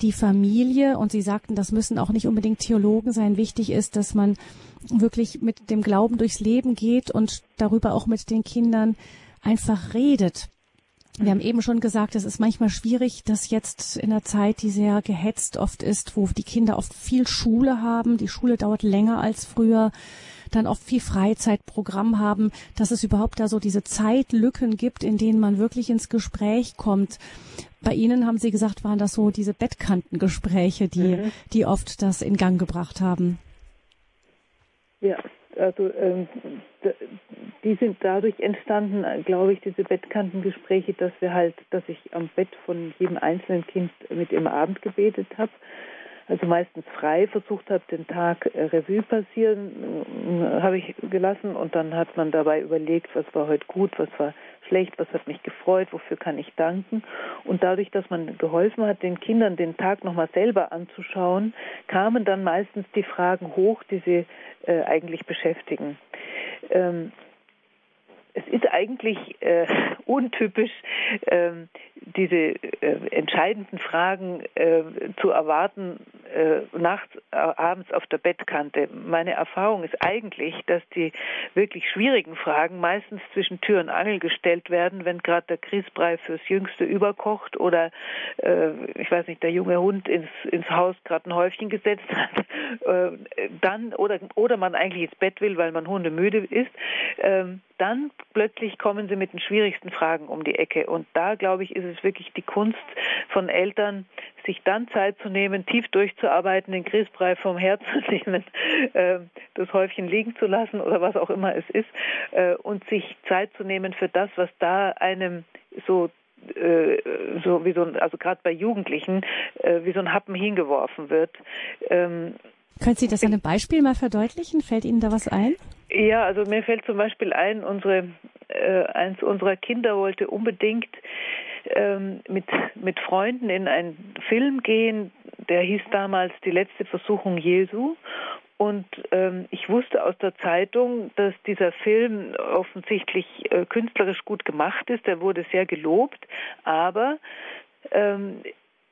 die Familie und Sie sagten, das müssen auch nicht unbedingt Theologen sein. Wichtig ist, dass man wirklich mit dem Glauben durchs Leben geht und darüber auch mit den Kindern einfach redet. Wir haben eben schon gesagt, es ist manchmal schwierig, dass jetzt in der Zeit, die sehr gehetzt oft ist, wo die Kinder oft viel Schule haben, die Schule dauert länger als früher, dann oft viel Freizeitprogramm haben, dass es überhaupt da so diese Zeitlücken gibt, in denen man wirklich ins Gespräch kommt. Bei Ihnen haben Sie gesagt, waren das so diese Bettkantengespräche, die, mhm. die oft das in Gang gebracht haben. Ja, also ähm, die sind dadurch entstanden, glaube ich, diese Bettkantengespräche, dass wir halt, dass ich am Bett von jedem einzelnen Kind mit im Abend gebetet habe. Also meistens frei versucht habe, den Tag äh, Revue passieren, äh, habe ich gelassen und dann hat man dabei überlegt, was war heute gut, was war schlecht, was hat mich gefreut, wofür kann ich danken. Und dadurch, dass man geholfen hat, den Kindern den Tag nochmal selber anzuschauen, kamen dann meistens die Fragen hoch, die sie äh, eigentlich beschäftigen. Ähm, es ist eigentlich äh, untypisch, äh, diese äh, entscheidenden Fragen äh, zu erwarten äh, nachts, äh, abends auf der Bettkante. Meine Erfahrung ist eigentlich, dass die wirklich schwierigen Fragen meistens zwischen Tür und Angel gestellt werden, wenn gerade der Grießbrei fürs Jüngste überkocht oder ich weiß nicht, der junge Hund ins, ins Haus gerade ein Häufchen gesetzt hat, [LAUGHS] dann oder oder man eigentlich ins Bett will, weil man hundemüde ist. Ähm, dann plötzlich kommen sie mit den schwierigsten Fragen um die Ecke. Und da, glaube ich, ist es wirklich die Kunst von Eltern, sich dann Zeit zu nehmen, tief durchzuarbeiten, den Grießbrei vom Herz zu [LAUGHS] nehmen, äh, das Häufchen liegen zu lassen oder was auch immer es ist, äh, und sich Zeit zu nehmen für das, was da einem so äh, so wie so ein, also gerade bei Jugendlichen, äh, wie so ein Happen hingeworfen wird. Können Sie das an einem Beispiel mal verdeutlichen? Fällt Ihnen da was ein? Ja, also mir fällt zum Beispiel ein, unsere, äh, eins unserer Kinder wollte unbedingt ähm, mit, mit Freunden in einen Film gehen, der hieß damals Die letzte Versuchung Jesu. Und ähm, ich wusste aus der Zeitung, dass dieser Film offensichtlich äh, künstlerisch gut gemacht ist. Er wurde sehr gelobt, aber ähm,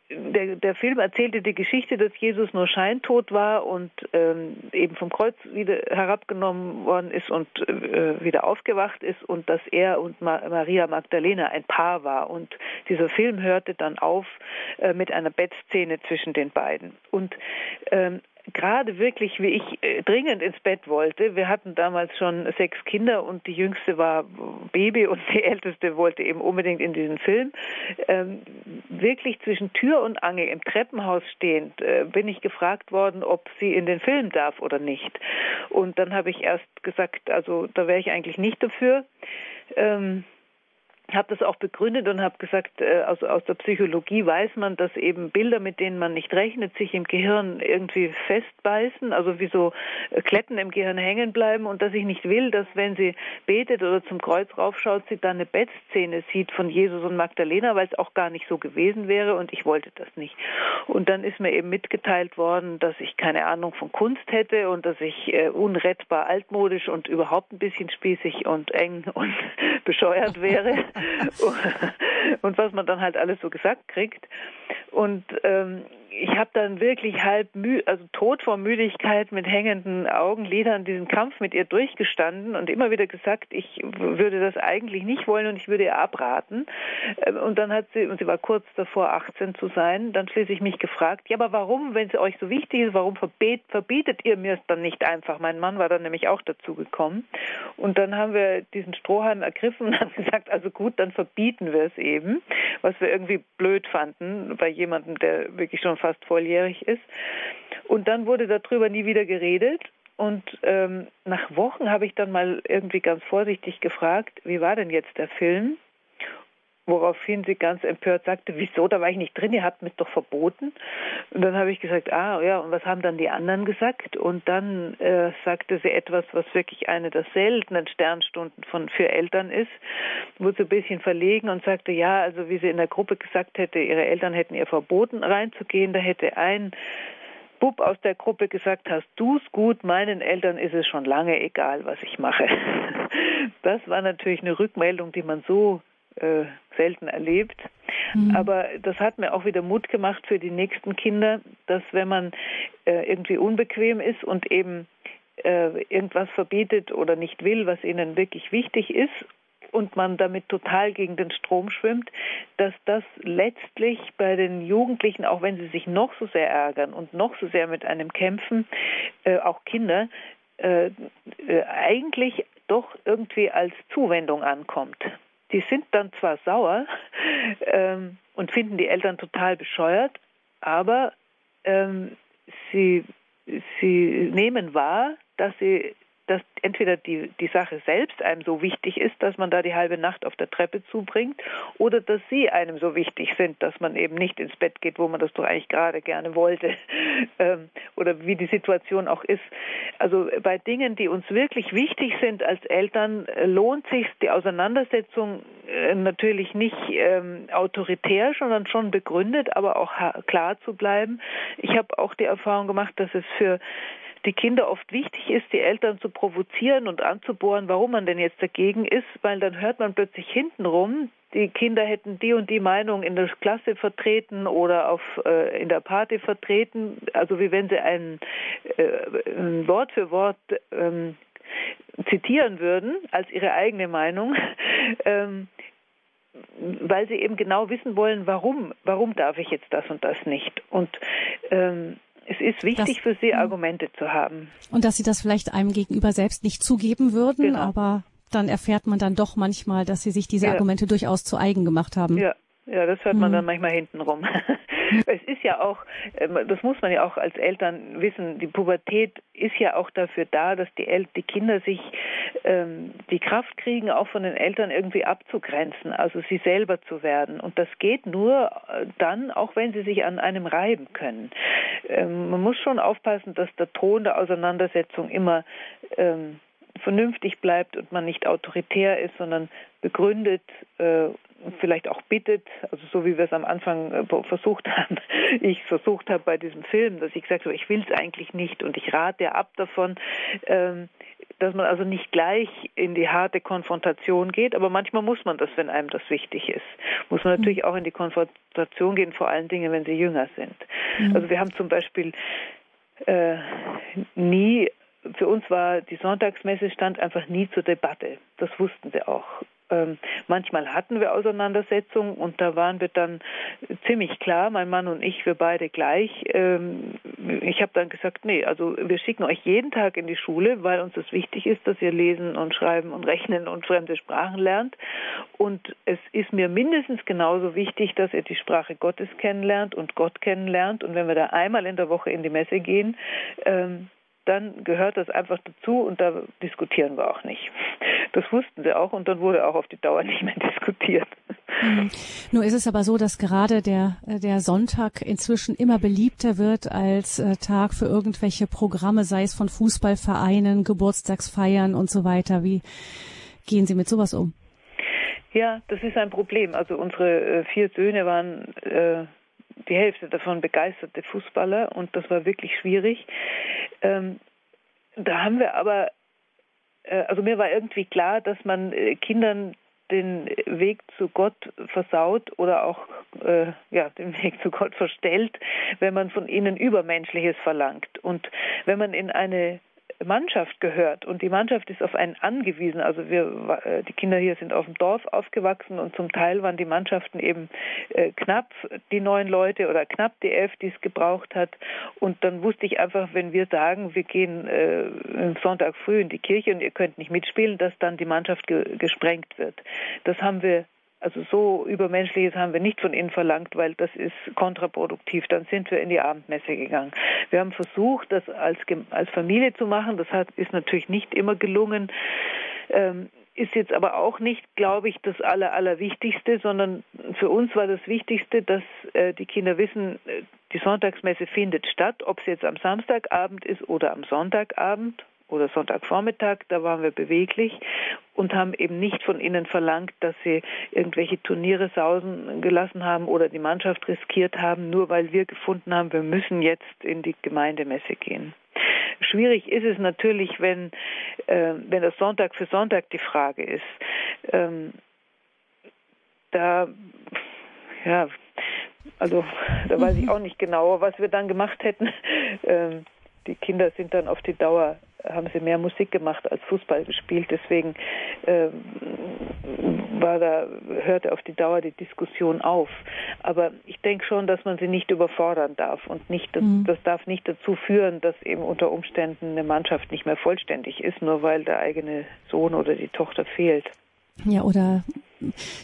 der, der Film erzählte die Geschichte, dass Jesus nur scheintot war und ähm, eben vom Kreuz wieder herabgenommen worden ist und äh, wieder aufgewacht ist und dass er und Ma Maria Magdalena ein Paar war. Und dieser Film hörte dann auf äh, mit einer Bettszene zwischen den beiden. Und ähm, gerade wirklich, wie ich äh, dringend ins Bett wollte. Wir hatten damals schon sechs Kinder und die jüngste war Baby und die älteste wollte eben unbedingt in diesen Film. Ähm, wirklich zwischen Tür und Angel im Treppenhaus stehend äh, bin ich gefragt worden, ob sie in den Film darf oder nicht. Und dann habe ich erst gesagt, also da wäre ich eigentlich nicht dafür. Ähm, habe das auch begründet und habe gesagt, äh, also aus der Psychologie weiß man, dass eben Bilder, mit denen man nicht rechnet, sich im Gehirn irgendwie festbeißen, also wie so äh, Kletten im Gehirn hängen bleiben und dass ich nicht will, dass wenn sie betet oder zum Kreuz raufschaut, sie dann eine Bettszene sieht von Jesus und Magdalena, weil es auch gar nicht so gewesen wäre und ich wollte das nicht. Und dann ist mir eben mitgeteilt worden, dass ich keine Ahnung von Kunst hätte und dass ich äh, unrettbar altmodisch und überhaupt ein bisschen spießig und eng und [LAUGHS] bescheuert wäre. [LAUGHS] und was man dann halt alles so gesagt kriegt. Und ähm, ich habe dann wirklich halb mü also tot vor Müdigkeit mit hängenden Augenlidern diesen Kampf mit ihr durchgestanden und immer wieder gesagt, ich würde das eigentlich nicht wollen und ich würde ihr abraten. Ähm, und dann hat sie, und sie war kurz davor, 18 zu sein, dann schließlich mich gefragt, ja, aber warum, wenn es euch so wichtig ist, warum verbietet ihr mir es dann nicht einfach? Mein Mann war dann nämlich auch dazu gekommen. Und dann haben wir diesen Strohhalm ergriffen und haben [LAUGHS] gesagt, also gut, dann verbieten wir es eben, was wir irgendwie blöd fanden bei jemandem, der wirklich schon fast volljährig ist. Und dann wurde darüber nie wieder geredet. Und ähm, nach Wochen habe ich dann mal irgendwie ganz vorsichtig gefragt, wie war denn jetzt der Film? Woraufhin sie ganz empört sagte, wieso, da war ich nicht drin, ihr habt mich doch verboten. Und dann habe ich gesagt, ah ja, und was haben dann die anderen gesagt? Und dann äh, sagte sie etwas, was wirklich eine der seltenen Sternstunden von für Eltern ist, wurde so ein bisschen verlegen und sagte, ja, also wie sie in der Gruppe gesagt hätte, ihre Eltern hätten ihr verboten reinzugehen, da hätte ein Bub aus der Gruppe gesagt, hast du's gut, meinen Eltern ist es schon lange egal, was ich mache. [LAUGHS] Das war natürlich eine Rückmeldung, die man so äh, selten erlebt. Mhm. Aber das hat mir auch wieder Mut gemacht für die nächsten Kinder, dass wenn man äh, irgendwie unbequem ist und eben äh, irgendwas verbietet oder nicht will, was ihnen wirklich wichtig ist und man damit total gegen den Strom schwimmt, dass das letztlich bei den Jugendlichen, auch wenn sie sich noch so sehr ärgern und noch so sehr mit einem kämpfen, äh, auch Kinder, äh, äh, eigentlich doch irgendwie als Zuwendung ankommt die sind dann zwar sauer [LAUGHS] ähm, und finden die Eltern total bescheuert, aber ähm, sie, sie nehmen wahr, dass sie dass entweder die, die Sache selbst einem so wichtig ist, dass man da die halbe Nacht auf der Treppe zubringt, oder dass sie einem so wichtig sind, dass man eben nicht ins Bett geht, wo man das doch eigentlich gerade gerne wollte, [LAUGHS] ähm, oder wie die Situation auch ist. Also bei Dingen, die uns wirklich wichtig sind als Eltern, äh, lohnt sich die Auseinandersetzung äh, natürlich nicht ähm, autoritär, sondern schon begründet, aber auch klar zu bleiben. Ich habe auch die Erfahrung gemacht, dass es für die Kinder oft wichtig ist, die Eltern zu provozieren und anzubohren, warum man denn jetzt dagegen ist, weil dann hört man plötzlich hintenrum, die Kinder hätten die und die Meinung in der Klasse vertreten oder auf äh, in der Party vertreten, also wie wenn sie ein, äh, Wort für Wort ähm, zitieren würden als ihre eigene Meinung. [LAUGHS] ähm, weil sie eben genau wissen wollen, warum, warum darf ich jetzt das und das nicht. Und ähm, es ist wichtig das, für Sie, hm. Argumente zu haben. Und dass Sie das vielleicht einem gegenüber selbst nicht zugeben würden, genau. aber dann erfährt man dann doch manchmal, dass Sie sich diese ja. Argumente durchaus zu eigen gemacht haben. Ja, ja, das hört man mhm. dann manchmal hintenrum. [LAUGHS] es ist ja auch, ähm, das muss man ja auch als Eltern wissen, die Pubertät ist ja auch dafür da, dass die, El die Kinder sich ähm, die Kraft kriegen, auch von den Eltern irgendwie abzugrenzen, also sie selber zu werden. Und das geht nur äh, dann, auch wenn sie sich an einem reiben können. Ähm, man muss schon aufpassen, dass der Ton der Auseinandersetzung immer ähm, vernünftig bleibt und man nicht autoritär ist, sondern begründet äh, vielleicht auch bittet, also so wie wir es am Anfang äh, versucht haben, [LAUGHS] ich versucht habe bei diesem Film, dass ich gesagt habe, ich will es eigentlich nicht und ich rate ab davon, ähm, dass man also nicht gleich in die harte Konfrontation geht, aber manchmal muss man das, wenn einem das wichtig ist. Muss man natürlich auch in die Konfrontation gehen, vor allen Dingen, wenn sie jünger sind. Mhm. Also wir haben zum Beispiel äh, nie für uns war die Sonntagsmesse stand einfach nie zur Debatte. Das wussten sie auch. Ähm, manchmal hatten wir Auseinandersetzungen und da waren wir dann ziemlich klar, mein Mann und ich, wir beide gleich. Ähm, ich habe dann gesagt, nee, also wir schicken euch jeden Tag in die Schule, weil uns das wichtig ist, dass ihr lesen und schreiben und rechnen und fremde Sprachen lernt. Und es ist mir mindestens genauso wichtig, dass ihr die Sprache Gottes kennenlernt und Gott kennenlernt. Und wenn wir da einmal in der Woche in die Messe gehen, ähm, dann gehört das einfach dazu und da diskutieren wir auch nicht. Das wussten sie auch und dann wurde auch auf die Dauer nicht mehr [LAUGHS] diskutiert. Mhm. Nur ist es aber so, dass gerade der, der Sonntag inzwischen immer beliebter wird als äh, Tag für irgendwelche Programme, sei es von Fußballvereinen, Geburtstagsfeiern und so weiter. Wie gehen Sie mit sowas um? Ja, das ist ein Problem. Also unsere äh, vier Söhne waren äh, die Hälfte davon begeisterte Fußballer und das war wirklich schwierig. Ähm, da haben wir aber, äh, also mir war irgendwie klar, dass man äh, Kindern den Weg zu Gott versaut oder auch äh, ja, den Weg zu Gott verstellt, wenn man von ihnen Übermenschliches verlangt. Und wenn man in eine Mannschaft gehört und die Mannschaft ist auf einen angewiesen. Also wir, äh, die Kinder hier sind auf dem Dorf aufgewachsen und zum Teil waren die Mannschaften eben äh, knapp die neun Leute oder knapp die elf, die es gebraucht hat. Und dann wusste ich einfach, wenn wir sagen, wir gehen äh, Sonntag früh in die Kirche und ihr könnt nicht mitspielen, dass dann die Mannschaft ge gesprengt wird. Das haben wir also so übermenschliches haben wir nicht von ihnen verlangt, weil das ist kontraproduktiv. Dann sind wir in die Abendmesse gegangen. Wir haben versucht, das als, als Familie zu machen. Das hat, ist natürlich nicht immer gelungen. Ähm, ist jetzt aber auch nicht, glaube ich, das Aller, Allerwichtigste, sondern für uns war das Wichtigste, dass äh, die Kinder wissen, äh, die Sonntagsmesse findet statt, ob es jetzt am Samstagabend ist oder am Sonntagabend oder Sonntagvormittag, da waren wir beweglich und haben eben nicht von ihnen verlangt, dass sie irgendwelche Turniere sausen gelassen haben oder die Mannschaft riskiert haben, nur weil wir gefunden haben, wir müssen jetzt in die Gemeindemesse gehen. Schwierig ist es natürlich, wenn, äh, wenn das Sonntag für Sonntag die Frage ist. Ähm, da, ja, also da weiß ich [LAUGHS] auch nicht genauer, was wir dann gemacht hätten. Ähm, die Kinder sind dann auf die Dauer haben sie mehr Musik gemacht als Fußball gespielt. Deswegen äh, war da, hörte auf die Dauer die Diskussion auf. Aber ich denke schon, dass man sie nicht überfordern darf und nicht, das, mhm. das darf nicht dazu führen, dass eben unter Umständen eine Mannschaft nicht mehr vollständig ist, nur weil der eigene Sohn oder die Tochter fehlt. Ja, oder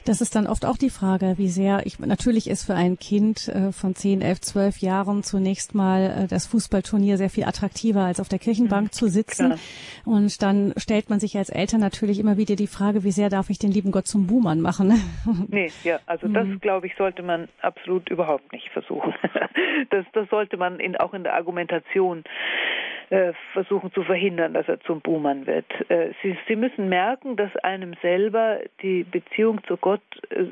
das ist dann oft auch die Frage, wie sehr ich natürlich ist für ein Kind äh, von 10, 11, 12 Jahren zunächst mal äh, das Fußballturnier sehr viel attraktiver als auf der Kirchenbank mhm, zu sitzen. Klar. Und dann stellt man sich als Eltern natürlich immer wieder die Frage, wie sehr darf ich den lieben Gott zum Buhmann machen? [LAUGHS] Nee, ja, also das mhm. glaube ich sollte man absolut überhaupt nicht versuchen. [LAUGHS] Das, das sollte man in, auch in der Argumentation versuchen zu verhindern, dass er zum Buhmann wird. Äh, sie, sie müssen merken, dass einem selber die Beziehung zu Gott äh,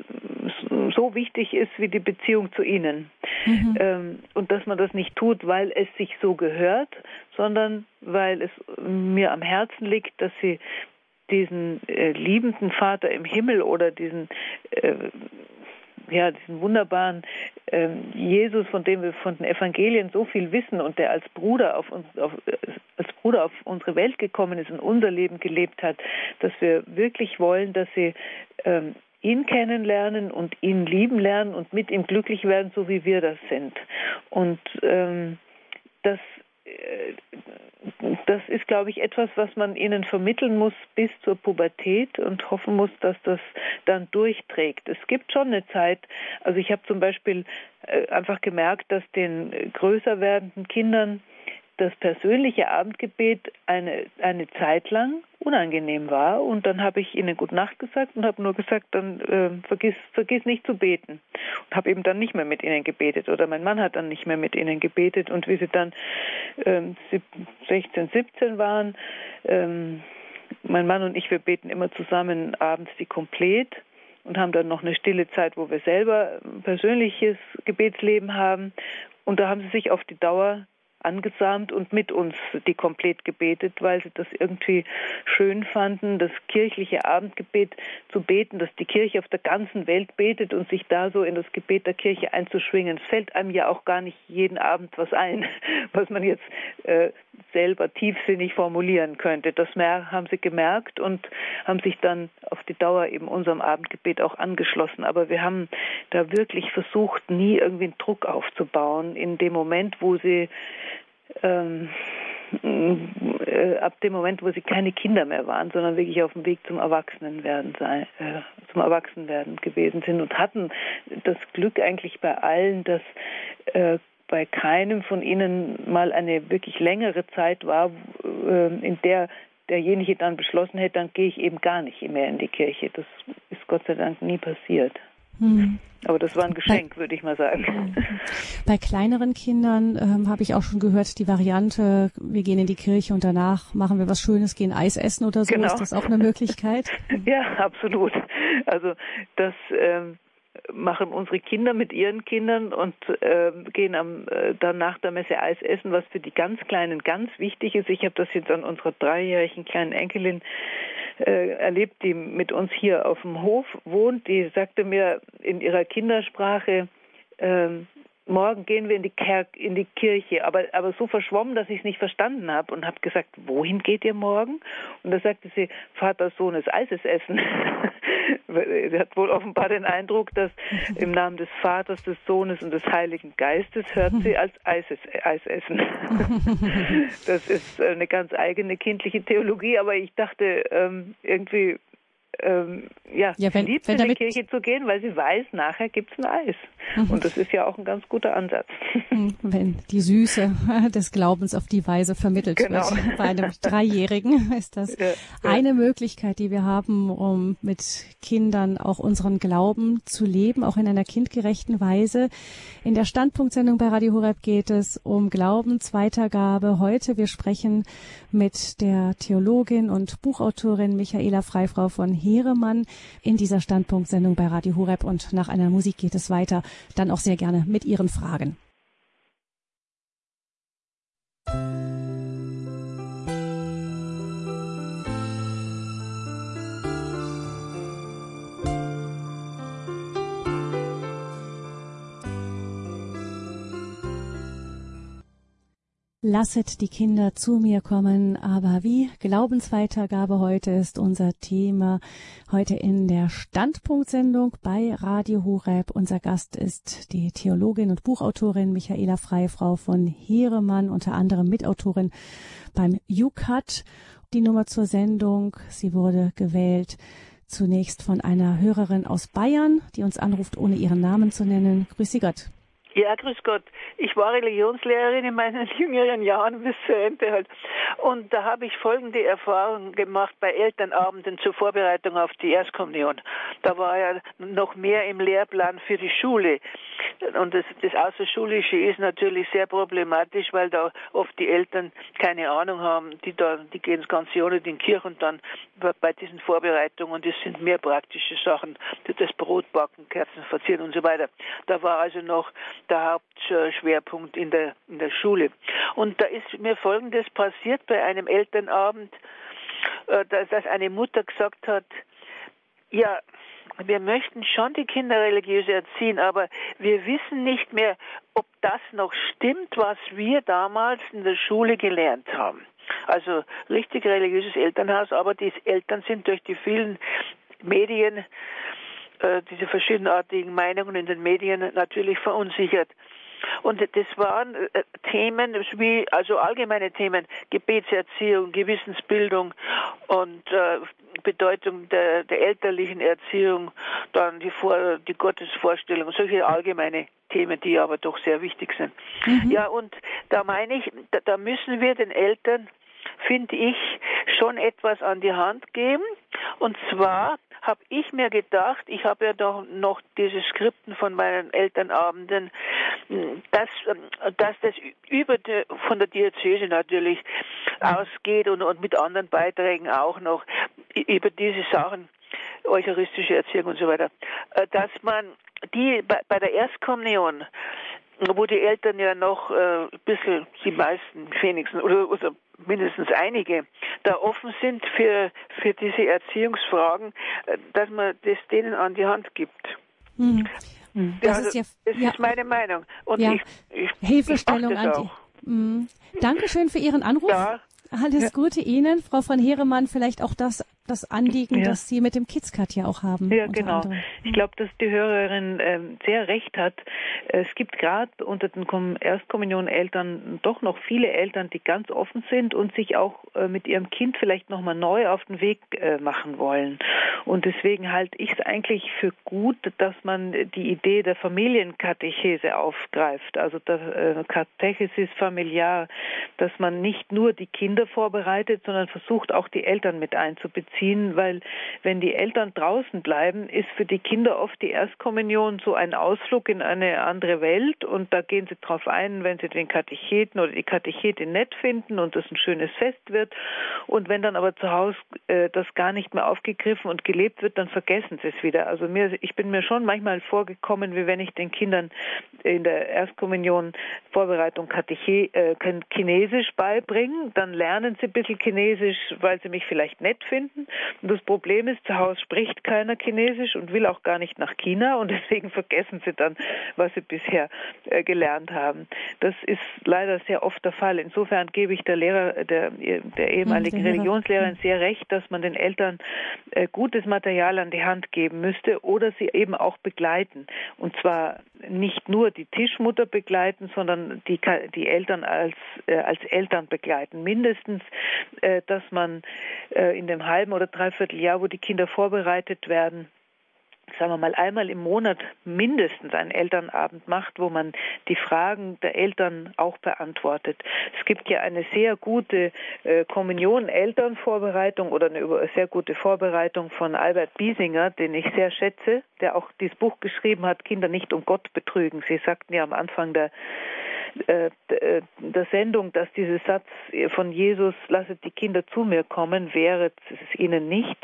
so wichtig ist wie die Beziehung zu ihnen. Mhm. Ähm, und dass man das nicht tut, weil es sich so gehört, sondern weil es mir am Herzen liegt, dass sie diesen äh, liebenden Vater im Himmel oder diesen äh, ja, diesen wunderbaren ähm, Jesus, von dem wir von den Evangelien so viel wissen und der als Bruder auf uns, auf, als Bruder auf unsere Welt gekommen ist und unser Leben gelebt hat, dass wir wirklich wollen, dass sie ähm, ihn kennenlernen und ihn lieben lernen und mit ihm glücklich werden, so wie wir das sind. Und ähm, das äh, das ist, glaube ich, etwas, was man ihnen vermitteln muss bis zur Pubertät und hoffen muss, dass das dann durchträgt. Es gibt schon eine Zeit, also ich habe zum Beispiel äh, einfach gemerkt, dass den größer werdenden Kindern das persönliche Abendgebet eine, eine Zeit lang unangenehm war. Und dann habe ich ihnen Gute Nacht gesagt und habe nur gesagt, dann äh, vergiss, vergiss nicht zu beten. Und habe eben dann nicht mehr mit ihnen gebetet. Oder mein Mann hat dann nicht mehr mit ihnen gebetet. Und wie sie dann ähm, 16, 17 waren, ähm, mein Mann und ich, wir beten immer zusammen abends die Komplett und haben dann noch eine stille Zeit, wo wir selber persönliches Gebetsleben haben. Und da haben sie sich auf die Dauer angesamt und mit uns die komplett gebetet, weil sie das irgendwie schön fanden, das kirchliche Abendgebet zu beten, dass die Kirche auf der ganzen Welt betet und sich da so in das Gebet der Kirche einzuschwingen. Es fällt einem ja auch gar nicht jeden Abend was ein, [LAUGHS] was man jetzt äh, selber tiefsinnig formulieren könnte. Das haben sie gemerkt und haben sich dann auf die Dauer eben unserem Abendgebet auch angeschlossen. Aber wir haben da wirklich versucht, nie irgendwie einen Druck aufzubauen in dem Moment, wo sie ähm, äh, ab dem Moment, wo sie keine Kinder mehr waren, sondern wirklich auf dem Weg zum Erwachsenenwerden sein, äh, zum Erwachsenwerden gewesen sind und hatten das Glück eigentlich bei allen, dass äh, bei keinem von ihnen mal eine wirklich längere Zeit war, äh, in der derjenige dann beschlossen hätte, dann gehe ich eben gar nicht mehr in die Kirche. Das ist Gott sei Dank nie passiert. Hm. Aber das war ein Geschenk, würde ich mal sagen. [LAUGHS] Bei kleineren Kindern ähm, habe ich auch schon gehört, die Variante, wir gehen in die Kirche und danach machen wir was Schönes, gehen Eis essen oder so. Genau. Ist das auch eine Möglichkeit? [LAUGHS] ja, absolut. Also das ähm, machen unsere Kinder mit ihren Kindern und äh, gehen am, äh, dann nach der Messe Eis essen, was für die ganz Kleinen ganz wichtig ist. Ich habe das jetzt an unserer dreijährigen kleinen Enkelin äh, erlebt, die mit uns hier auf dem Hof wohnt. Die sagte mir in ihrer Kindersprache, ähm, morgen gehen wir in die, in die Kirche, aber, aber so verschwommen, dass ich es nicht verstanden habe und habe gesagt, wohin geht ihr morgen? Und da sagte sie, Vater, Sohn ist Eises essen. [LAUGHS] sie hat wohl offenbar den Eindruck, dass im Namen des Vaters, des Sohnes und des Heiligen Geistes hört sie als Eises, Eis essen. [LAUGHS] das ist eine ganz eigene kindliche Theologie, aber ich dachte ähm, irgendwie, ähm, ja, ja wenn, liebt wenn in die Kirche zu gehen, weil sie weiß, nachher gibt es ein Eis. Mhm. Und das ist ja auch ein ganz guter Ansatz. Mhm. Wenn die Süße [LAUGHS] des Glaubens auf die Weise vermittelt genau. wird. Bei einem [LAUGHS] Dreijährigen ist das ja, ja. eine Möglichkeit, die wir haben, um mit Kindern auch unseren Glauben zu leben, auch in einer kindgerechten Weise. In der Standpunktsendung bei Radio Horeb geht es um Glauben, Zweitergabe. Heute wir sprechen mit der Theologin und Buchautorin Michaela Freifrau von Heeremann in dieser Standpunktsendung bei Radio Horeb und nach einer Musik geht es weiter, dann auch sehr gerne mit Ihren Fragen. Lasset die Kinder zu mir kommen, aber wie? Glaubensweitergabe heute ist unser Thema. Heute in der Standpunktsendung bei Radio Horeb. Unser Gast ist die Theologin und Buchautorin Michaela Freifrau von Heeremann, unter anderem Mitautorin beim UCAT. Die Nummer zur Sendung, sie wurde gewählt zunächst von einer Hörerin aus Bayern, die uns anruft, ohne ihren Namen zu nennen. Grüß Sie Gott. Ja, grüß Gott. Ich war Religionslehrerin in meinen [LAUGHS] jüngeren Jahren bis zu Ende halt. Und da habe ich folgende Erfahrung gemacht bei Elternabenden zur Vorbereitung auf die Erstkommunion. Da war ja noch mehr im Lehrplan für die Schule. Und das, das Außerschulische ist natürlich sehr problematisch, weil da oft die Eltern keine Ahnung haben. Die, da, die gehen das ganze Jahr in die Kirche und dann bei diesen Vorbereitungen, das sind mehr praktische Sachen, das Brotbacken, Kerzen verzieren und so weiter. Da war also noch der Hauptschwerpunkt in der, in der Schule. Und da ist mir Folgendes passiert bei einem Elternabend, äh, dass eine Mutter gesagt hat, ja, wir möchten schon die Kinder religiös erziehen, aber wir wissen nicht mehr, ob das noch stimmt, was wir damals in der Schule gelernt haben. Also richtig religiöses Elternhaus, aber die Eltern sind durch die vielen Medien äh, diese verschiedenartigen Meinungen in den Medien natürlich verunsichert. Und das waren äh, Themen wie, also allgemeine Themen, Gebetserziehung, Gewissensbildung und äh, Bedeutung der, der elterlichen Erziehung, dann die, Vor die Gottesvorstellung, solche allgemeine Themen, die aber doch sehr wichtig sind. Mhm. Ja, und da meine ich, da, da müssen wir den Eltern finde ich, schon etwas an die Hand geben. Und zwar habe ich mir gedacht, ich habe ja doch noch diese Skripten von meinen Elternabenden, dass, dass das über die, von der Diözese natürlich ausgeht und, und mit anderen Beiträgen auch noch über diese Sachen, eucharistische Erziehung und so weiter, äh, dass man die bei, bei der Erstkommunion wo die Eltern ja noch äh, ein bisschen, die meisten wenigstens, oder, oder mindestens einige, da offen sind für, für diese Erziehungsfragen, äh, dass man das denen an die Hand gibt. Mhm. Das, also, ist, ja, das ja, ist meine Meinung. Und ja, ich, ich, Hilfestellung ich an die. Mhm. Dankeschön für Ihren Anruf. Ja. Alles Gute Ihnen, Frau von Heeremann. Vielleicht auch das das Anliegen, ja. das Sie mit dem KidsCut ja auch haben. Ja, genau. Anderem. Ich glaube, dass die Hörerin ähm, sehr recht hat. Es gibt gerade unter den Erstkommunioneltern doch noch viele Eltern, die ganz offen sind und sich auch äh, mit ihrem Kind vielleicht nochmal neu auf den Weg äh, machen wollen. Und deswegen halte ich es eigentlich für gut, dass man die Idee der Familienkatechese aufgreift, also der äh, Katechesis familiar, dass man nicht nur die Kinder vorbereitet, sondern versucht auch die Eltern mit einzubeziehen ziehen, weil wenn die Eltern draußen bleiben, ist für die Kinder oft die Erstkommunion so ein Ausflug in eine andere Welt. Und da gehen sie drauf ein, wenn sie den Katecheten oder die Katechetin nett finden und das ein schönes Fest wird. Und wenn dann aber zu Hause äh, das gar nicht mehr aufgegriffen und gelebt wird, dann vergessen sie es wieder. Also mir, ich bin mir schon manchmal vorgekommen, wie wenn ich den Kindern in der Erstkommunion Vorbereitung Kateche, äh, Chinesisch beibringe, dann lernen sie ein bisschen Chinesisch, weil sie mich vielleicht nett finden arbeiten. Und das Problem ist, zu Hause spricht keiner Chinesisch und will auch gar nicht nach China und [LAUGHS] deswegen vergessen sie dann, was sie bisher äh, gelernt haben. Das ist leider sehr oft der Fall. Insofern gebe ich der Lehrer, der, der ehemaligen Religionslehrerin sehr recht, dass man den Eltern äh, gutes Material an die Hand geben müsste oder sie eben auch begleiten. Und zwar nicht nur die Tischmutter begleiten, sondern die, die Eltern als, äh, als Eltern begleiten. Mindestens, dass man in dem halben oder dreiviertel Jahr, wo die Kinder vorbereitet werden, sagen wir mal, einmal im Monat mindestens einen Elternabend macht, wo man die Fragen der Eltern auch beantwortet. Es gibt ja eine sehr gute äh, Kommunion-Elternvorbereitung oder eine sehr gute Vorbereitung von Albert Biesinger, den ich sehr schätze, der auch dieses Buch geschrieben hat, Kinder nicht um Gott betrügen. Sie sagten ja am Anfang der der Sendung, dass dieser Satz von Jesus, lasset die Kinder zu mir kommen, wäre es ihnen nicht,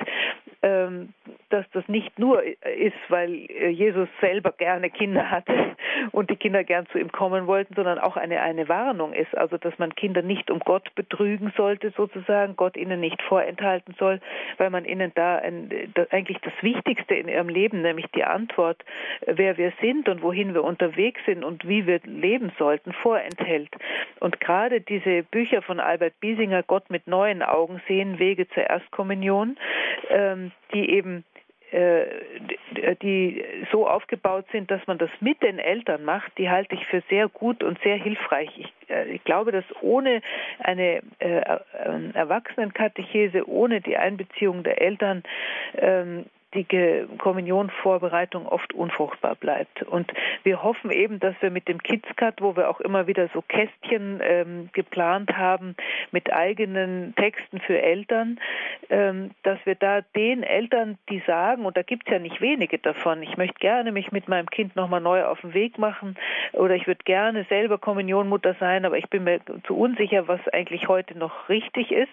ähm, dass das nicht nur ist, weil Jesus selber gerne Kinder hatte und die Kinder gern zu ihm kommen wollten, sondern auch eine, eine Warnung ist, also dass man Kinder nicht um Gott betrügen sollte, sozusagen, Gott ihnen nicht vorenthalten soll, weil man ihnen da ein, das, eigentlich das Wichtigste in ihrem Leben, nämlich die Antwort, wer wir sind und wohin wir unterwegs sind und wie wir leben sollten, vorenthält. Und gerade diese Bücher von Albert Biesinger, Gott mit neuen Augen sehen, Wege zur Erstkommunion, ähm, die eben äh, die so aufgebaut sind, dass man das mit den Eltern macht, die halte ich für sehr gut und sehr hilfreich. Ich, äh, ich glaube, dass ohne eine äh, Erwachsenenkatechese, ohne die Einbeziehung der Eltern ähm, die Kommunionvorbereitung oft unfruchtbar bleibt. Und wir hoffen eben, dass wir mit dem KidsCut, wo wir auch immer wieder so Kästchen ähm, geplant haben mit eigenen Texten für Eltern, ähm, dass wir da den Eltern, die sagen, und da gibt es ja nicht wenige davon, ich möchte gerne mich mit meinem Kind nochmal neu auf den Weg machen oder ich würde gerne selber Kommunionmutter sein, aber ich bin mir zu unsicher, was eigentlich heute noch richtig ist.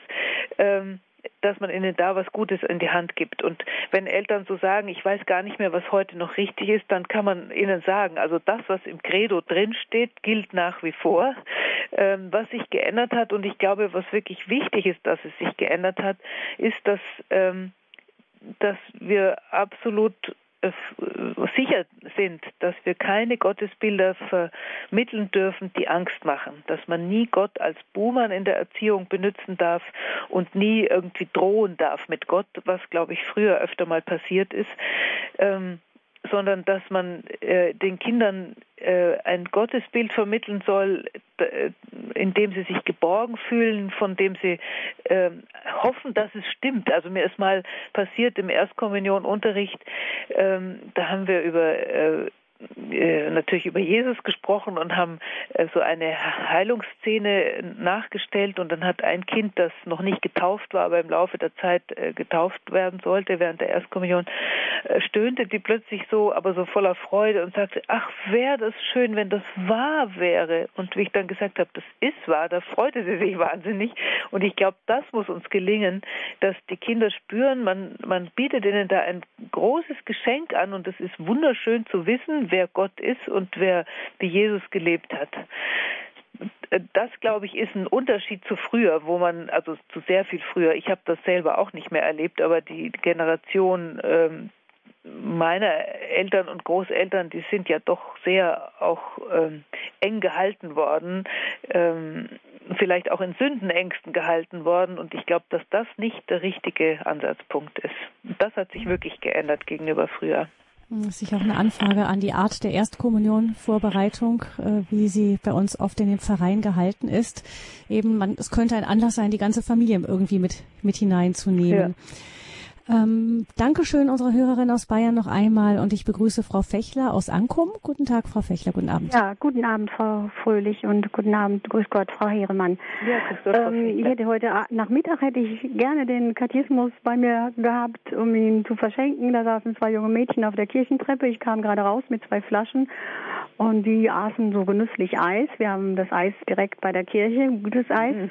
Ähm, dass man ihnen da was Gutes in die Hand gibt. Und wenn Eltern so sagen, ich weiß gar nicht mehr, was heute noch richtig ist, dann kann man ihnen sagen, also das, was im Credo drinsteht, gilt nach wie vor. Ähm, was sich geändert hat, und ich glaube, was wirklich wichtig ist, dass es sich geändert hat, ist, dass ähm, dass wir absolut sicher sind, dass wir keine Gottesbilder vermitteln dürfen, die Angst machen, dass man nie Gott als Buhmann in der Erziehung benutzen darf und nie irgendwie drohen darf mit Gott, was glaube ich früher öfter mal passiert ist. Ähm, sondern dass man äh, den Kindern äh, ein Gottesbild vermitteln soll, äh, in dem sie sich geborgen fühlen, von dem sie äh, hoffen, dass es stimmt. Also mir ist mal passiert im Erstkommunionunterricht, ähm, da haben wir über äh, natürlich über Jesus gesprochen und haben äh, so eine Heilungsszene nachgestellt und dann hat ein Kind, das noch nicht getauft war, aber im Laufe der Zeit äh, getauft werden sollte während der Erstkommunion, stöhnte die plötzlich so, aber so voller Freude und sagte, ach, wäre das schön, wenn das wahr wäre. Und wie ich dann gesagt habe, das ist wahr, da freute sie sich wahnsinnig. Und ich glaube, das muss uns gelingen, dass die Kinder spüren, man, man bietet ihnen da ein großes Geschenk an und es ist wunderschön zu wissen, wer Gott ist und wer wie Jesus gelebt hat das glaube ich ist ein Unterschied zu früher, wo man also zu sehr viel früher. Ich habe das selber auch nicht mehr erlebt, aber die Generation ähm, meiner Eltern und Großeltern, die sind ja doch sehr auch ähm, eng gehalten worden, ähm, vielleicht auch in Sündenängsten gehalten worden. Und ich glaube, dass das nicht der richtige Ansatzpunkt ist. Das hat sich wirklich geändert gegenüber früher. Das ist auch eine Anfrage an die Art der Erstkommunion, Vorbereitung, äh, wie sie bei uns oft in den Verein gehalten ist. Eben, man, es könnte ein Anlass sein, die ganze Familie irgendwie mit, mit hineinzunehmen. Ja. Ähm, Dankeschön unserer Hörerin aus Bayern noch einmal und ich begrüße Frau Fechler aus Ankum. Guten Tag, Frau Fechler, guten Abend. Ja, guten Abend, Frau Fröhlich und guten Abend, grüß Gott, Frau Heeremann. Ja, grüß Gott, Frau ähm, ich hätte heute Nachmittag hätte ich gerne den Kathismus bei mir gehabt, um ihn zu verschenken. Da saßen zwei junge Mädchen auf der Kirchentreppe. Ich kam gerade raus mit zwei Flaschen und die aßen so genüsslich Eis. Wir haben das Eis direkt bei der Kirche, gutes Eis. [LAUGHS]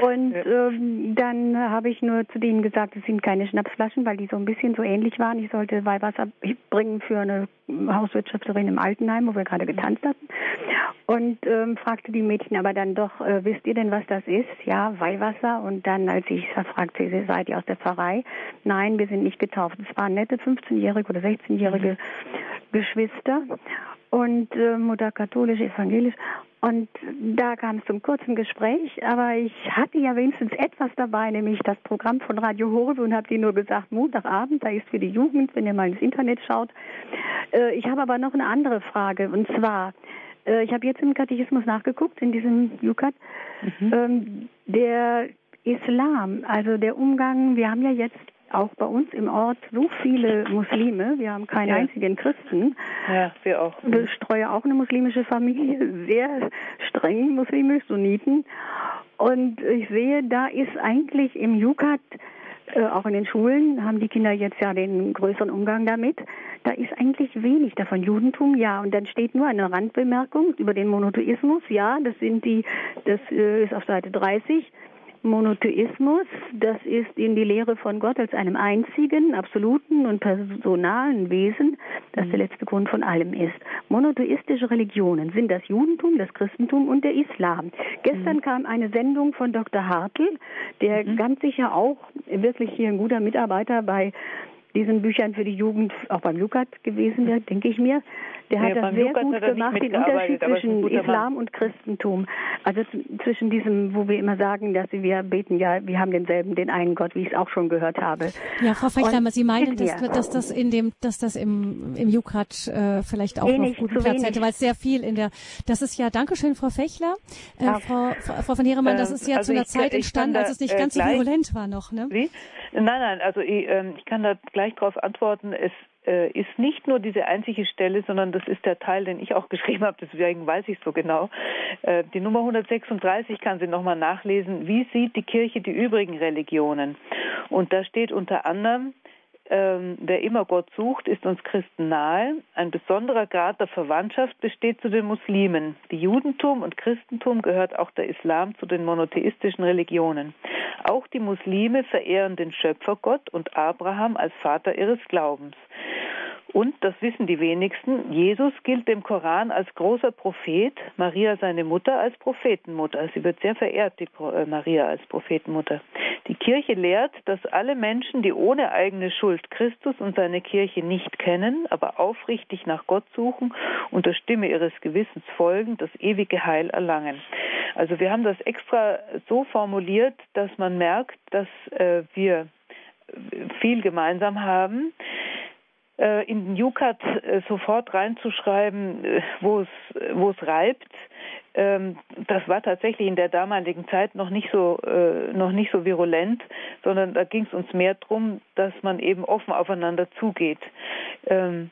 und ähm, dann habe ich nur zu denen gesagt, es sind keine Schnaps Schnapsflaschen, weil die so ein bisschen so ähnlich waren. Ich sollte Weihwasser bringen für eine Hauswirtschafterin im Altenheim, wo wir gerade getanzt hatten. Und ähm, fragte die Mädchen aber dann doch, äh, wisst ihr denn, was das ist? Ja, Weihwasser. Und dann, als ich fragte, seid ihr aus der Pfarrei? Nein, wir sind nicht getauft. Es waren nette 15-jährige oder 16-jährige Geschwister und äh, Mutter katholisch, evangelisch. Und da kam es zum kurzen Gespräch, aber ich hatte ja wenigstens etwas dabei, nämlich das Programm von Radio Horebe und habe dir nur gesagt, Montagabend, da ist für die Jugend, wenn ihr mal ins Internet schaut. Äh, ich habe aber noch eine andere Frage und zwar, äh, ich habe jetzt im Katechismus nachgeguckt, in diesem Jukat, mhm. ähm, der Islam, also der Umgang, wir haben ja jetzt auch bei uns im Ort so viele Muslime. Wir haben keinen ja. einzigen Christen. Ja, wir auch. Ich streue auch eine muslimische Familie, sehr streng muslimisch, Sunniten. Und ich sehe, da ist eigentlich im Jukat, äh, auch in den Schulen, haben die Kinder jetzt ja den größeren Umgang damit. Da ist eigentlich wenig davon. Judentum, ja. Und dann steht nur eine Randbemerkung über den Monotheismus. Ja, das sind die, das äh, ist auf Seite 30. Monotheismus, das ist in die Lehre von Gott als einem einzigen, absoluten und personalen Wesen, das der letzte Grund von allem ist. Monotheistische Religionen sind das Judentum, das Christentum und der Islam. Gestern mhm. kam eine Sendung von Dr. Hartl, der mhm. ganz sicher auch wirklich hier ein guter Mitarbeiter bei diesen Büchern für die Jugend auch beim Lukat gewesen wäre, denke ich mir. Der hat das sehr Lukas gut gemacht, den Unterschied zwischen Islam und Christentum. Also zwischen diesem, wo wir immer sagen, dass wir beten, ja, wir haben denselben, den einen Gott, wie ich es auch schon gehört habe. Ja, Frau Fechtheimer, Sie meinen, dass, dass, das in dem, dass das im, im Jukat äh, vielleicht auch wenig, noch guten Platz wenig. hätte, weil es sehr viel in der, das ist ja, Dankeschön, Frau Fechler, äh, Frau, Frau von Heeremann, das ist ja also zu einer ich, Zeit entstanden, als es nicht äh, ganz so virulent war noch, ne? Wie? Nein, nein, also ich, ähm, ich kann da gleich darauf antworten. Es äh, ist nicht nur diese einzige Stelle, sondern das ist der Teil, den ich auch [LAUGHS] geschrieben habe, deswegen weiß ich so genau. Äh, die Nummer 136 kann sie nochmal nachlesen. Wie sieht die Kirche die übrigen Religionen? Und da steht unter anderem, ähm, wer immer Gott sucht, ist uns Christen nahe. Ein besonderer Grad der Verwandtschaft besteht zu den Muslimen. Die Judentum und Christentum gehört auch der Islam zu den monotheistischen Religionen. Auch die Muslime verehren den Schöpfergott und Abraham als Vater ihres Glaubens. Und, das wissen die wenigsten, Jesus gilt dem Koran als großer Prophet, Maria seine Mutter als Prophetenmutter. Sie wird sehr verehrt, die äh, Maria als Prophetenmutter. Die Kirche lehrt, dass alle Menschen, die ohne eigene Schuld Christus und seine Kirche nicht kennen, aber aufrichtig nach Gott suchen und der Stimme ihres Gewissens folgen, das ewige Heil erlangen. Also wir haben das extra so formuliert, dass man merkt, dass äh, wir viel gemeinsam haben äh, in den Jukat äh, sofort reinzuschreiben, äh, wo es, wo es reibt, das war tatsächlich in der damaligen Zeit noch nicht so noch nicht so virulent, sondern da ging es uns mehr darum, dass man eben offen aufeinander zugeht. Ähm,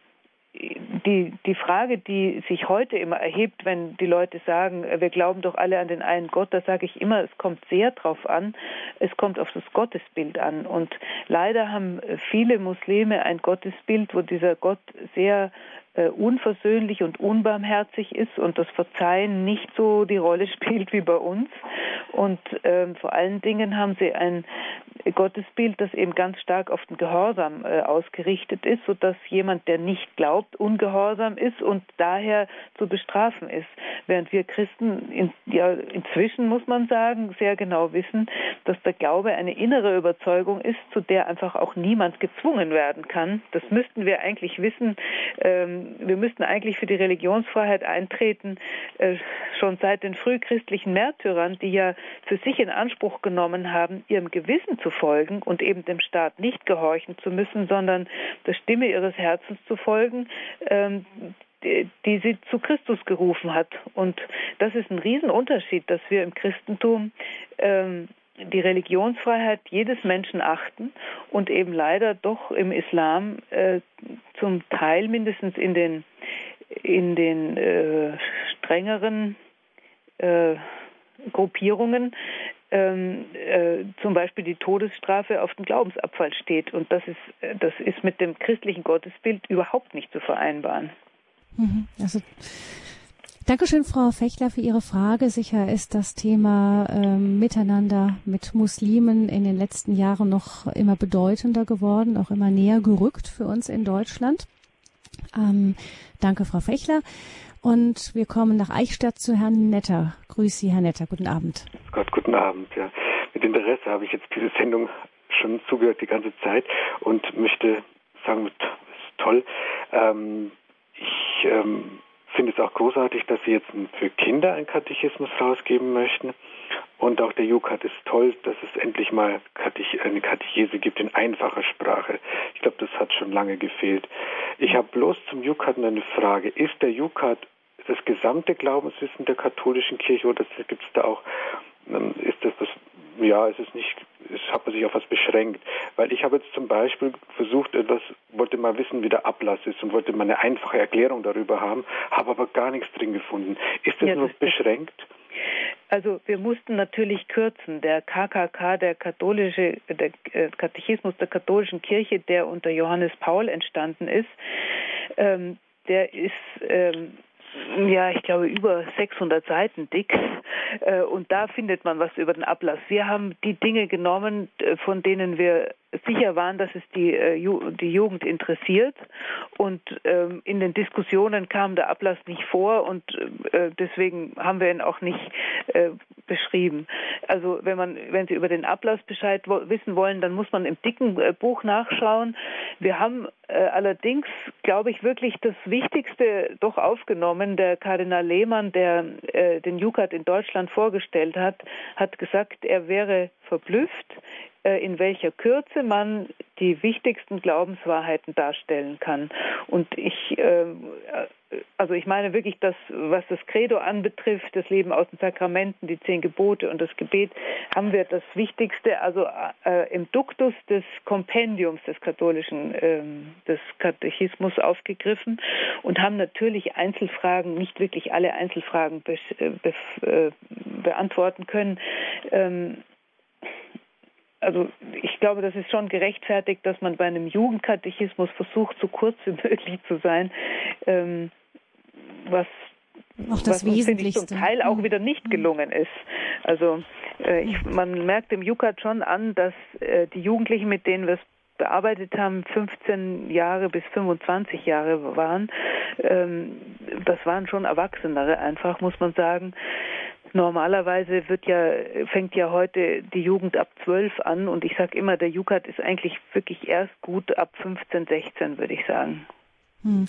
die, die Frage, die sich heute immer erhebt, wenn die Leute sagen, wir glauben doch alle an den einen Gott, da sage ich immer, es kommt sehr drauf an, es kommt auf das Gottesbild an. Und leider haben viele Muslime ein Gottesbild, wo dieser Gott sehr äh, unversöhnlich und unbarmherzig ist und das Verzeihen nicht so die Rolle spielt wie bei uns. Und ähm, vor allen Dingen haben sie ein Gottesbild, das eben ganz stark auf den Gehorsam äh, ausgerichtet ist, sodass jemand, der nicht glaubt, ungehorsam ist und daher zu bestrafen ist. Während wir Christen in, ja, inzwischen, muss man sagen, sehr genau wissen, dass der Glaube eine innere Überzeugung ist, zu der einfach auch niemand gezwungen werden kann. Das müssten wir eigentlich wissen. Ähm, wir müssten eigentlich für die Religionsfreiheit eintreten, äh, schon seit den frühchristlichen Märtyrern, die ja für sich in Anspruch genommen haben, ihrem Gewissen zu folgen und eben dem Staat nicht gehorchen zu müssen, sondern der Stimme ihres Herzens zu folgen, ähm, die, die sie zu Christus gerufen hat. Und das ist ein Riesenunterschied, dass wir im Christentum ähm, die Religionsfreiheit jedes Menschen achten und eben leider doch im Islam äh, zum Teil mindestens in den in den äh, strengeren äh, Gruppierungen ähm, äh, zum Beispiel die Todesstrafe auf den Glaubensabfall steht. Und das ist, das ist mit dem christlichen Gottesbild überhaupt nicht zu vereinbaren. Mhm. Also Dankeschön, Frau Fechler, für Ihre Frage. Sicher ist das Thema ähm, Miteinander mit Muslimen in den letzten Jahren noch immer bedeutender geworden, auch immer näher gerückt für uns in Deutschland. Ähm, danke, Frau Fechler. Und wir kommen nach Eichstätt zu Herrn Netter. Grüß Sie, Herr Netter. Guten Abend. Gott, guten Abend. Ja. Mit Interesse habe ich jetzt diese Sendung schon zugehört die ganze Zeit und möchte sagen, ist toll. Ähm, ich ähm, finde es auch großartig, dass Sie jetzt für Kinder einen Katechismus rausgeben möchten. Und auch der Jukat ist toll, dass es endlich mal eine Katechese gibt in einfacher Sprache. Ich glaube, das hat schon lange gefehlt. Ich habe bloß zum Jukat eine Frage. Ist der Jukat das gesamte Glaubenswissen der katholischen Kirche oder gibt es da auch, ist das das, ja, es ist nicht, es hat man sich auf was beschränkt. Weil ich habe jetzt zum Beispiel versucht, etwas, wollte mal wissen, wie der Ablass ist und wollte mal eine einfache Erklärung darüber haben, habe aber gar nichts drin gefunden. Ist das ja, nur das beschränkt? Also wir mussten natürlich kürzen. Der KKK, der katholische, der äh, Katechismus der katholischen Kirche, der unter Johannes Paul entstanden ist, ähm, der ist ähm, ja, ich glaube, über 600 Seiten dick. Äh, und da findet man was über den Ablass. Wir haben die Dinge genommen, äh, von denen wir sicher waren, dass es die, äh, die Jugend interessiert. Und ähm, in den Diskussionen kam der Ablass nicht vor und deswegen haben wir ihn auch nicht beschrieben. Also wenn man, wenn Sie über den Ablass Bescheid wissen wollen, dann muss man im dicken Buch nachschauen. Wir haben allerdings, glaube ich, wirklich das Wichtigste doch aufgenommen. Der Kardinal Lehmann, der den Jukat in Deutschland vorgestellt hat, hat gesagt, er wäre verblüfft, äh, in welcher Kürze man die wichtigsten Glaubenswahrheiten darstellen kann. Und ich, ähm, äh, also ich meine wirklich, dass was das Credo anbetrifft, das Leben aus den Sakramenten, die zehn Gebote und das Gebet, haben wir das Wichtigste, also äh, im Duktus des Kompendiums des katholischen, äh, des Katechismus aufgegriffen und haben natürlich Einzelfragen, nicht wirklich alle Einzelfragen be äh, be äh, beantworten können. Also ich glaube, das ist schon gerechtfertigt, dass man bei einem Jugendkatechismus versucht, so kurz wie [LAUGHS] möglich zu sein, ähm, was auch das was Wesentlichste. zum Teil auch wieder nicht mhm. gelungen ist. Also äh, ich, man merkt dem Jukat schon an, dass äh, die Jugendlichen, mit denen wir es bearbeitet haben, 15 Jahre bis 25 Jahre waren. Ähm, das waren schon Erwachsenere einfach, muss man sagen. Normalerweise wird ja, fängt ja heute die Jugend ab 12 an und ich sage immer, der Jukat ist eigentlich wirklich erst gut ab 15, 16, würde ich sagen. Hm.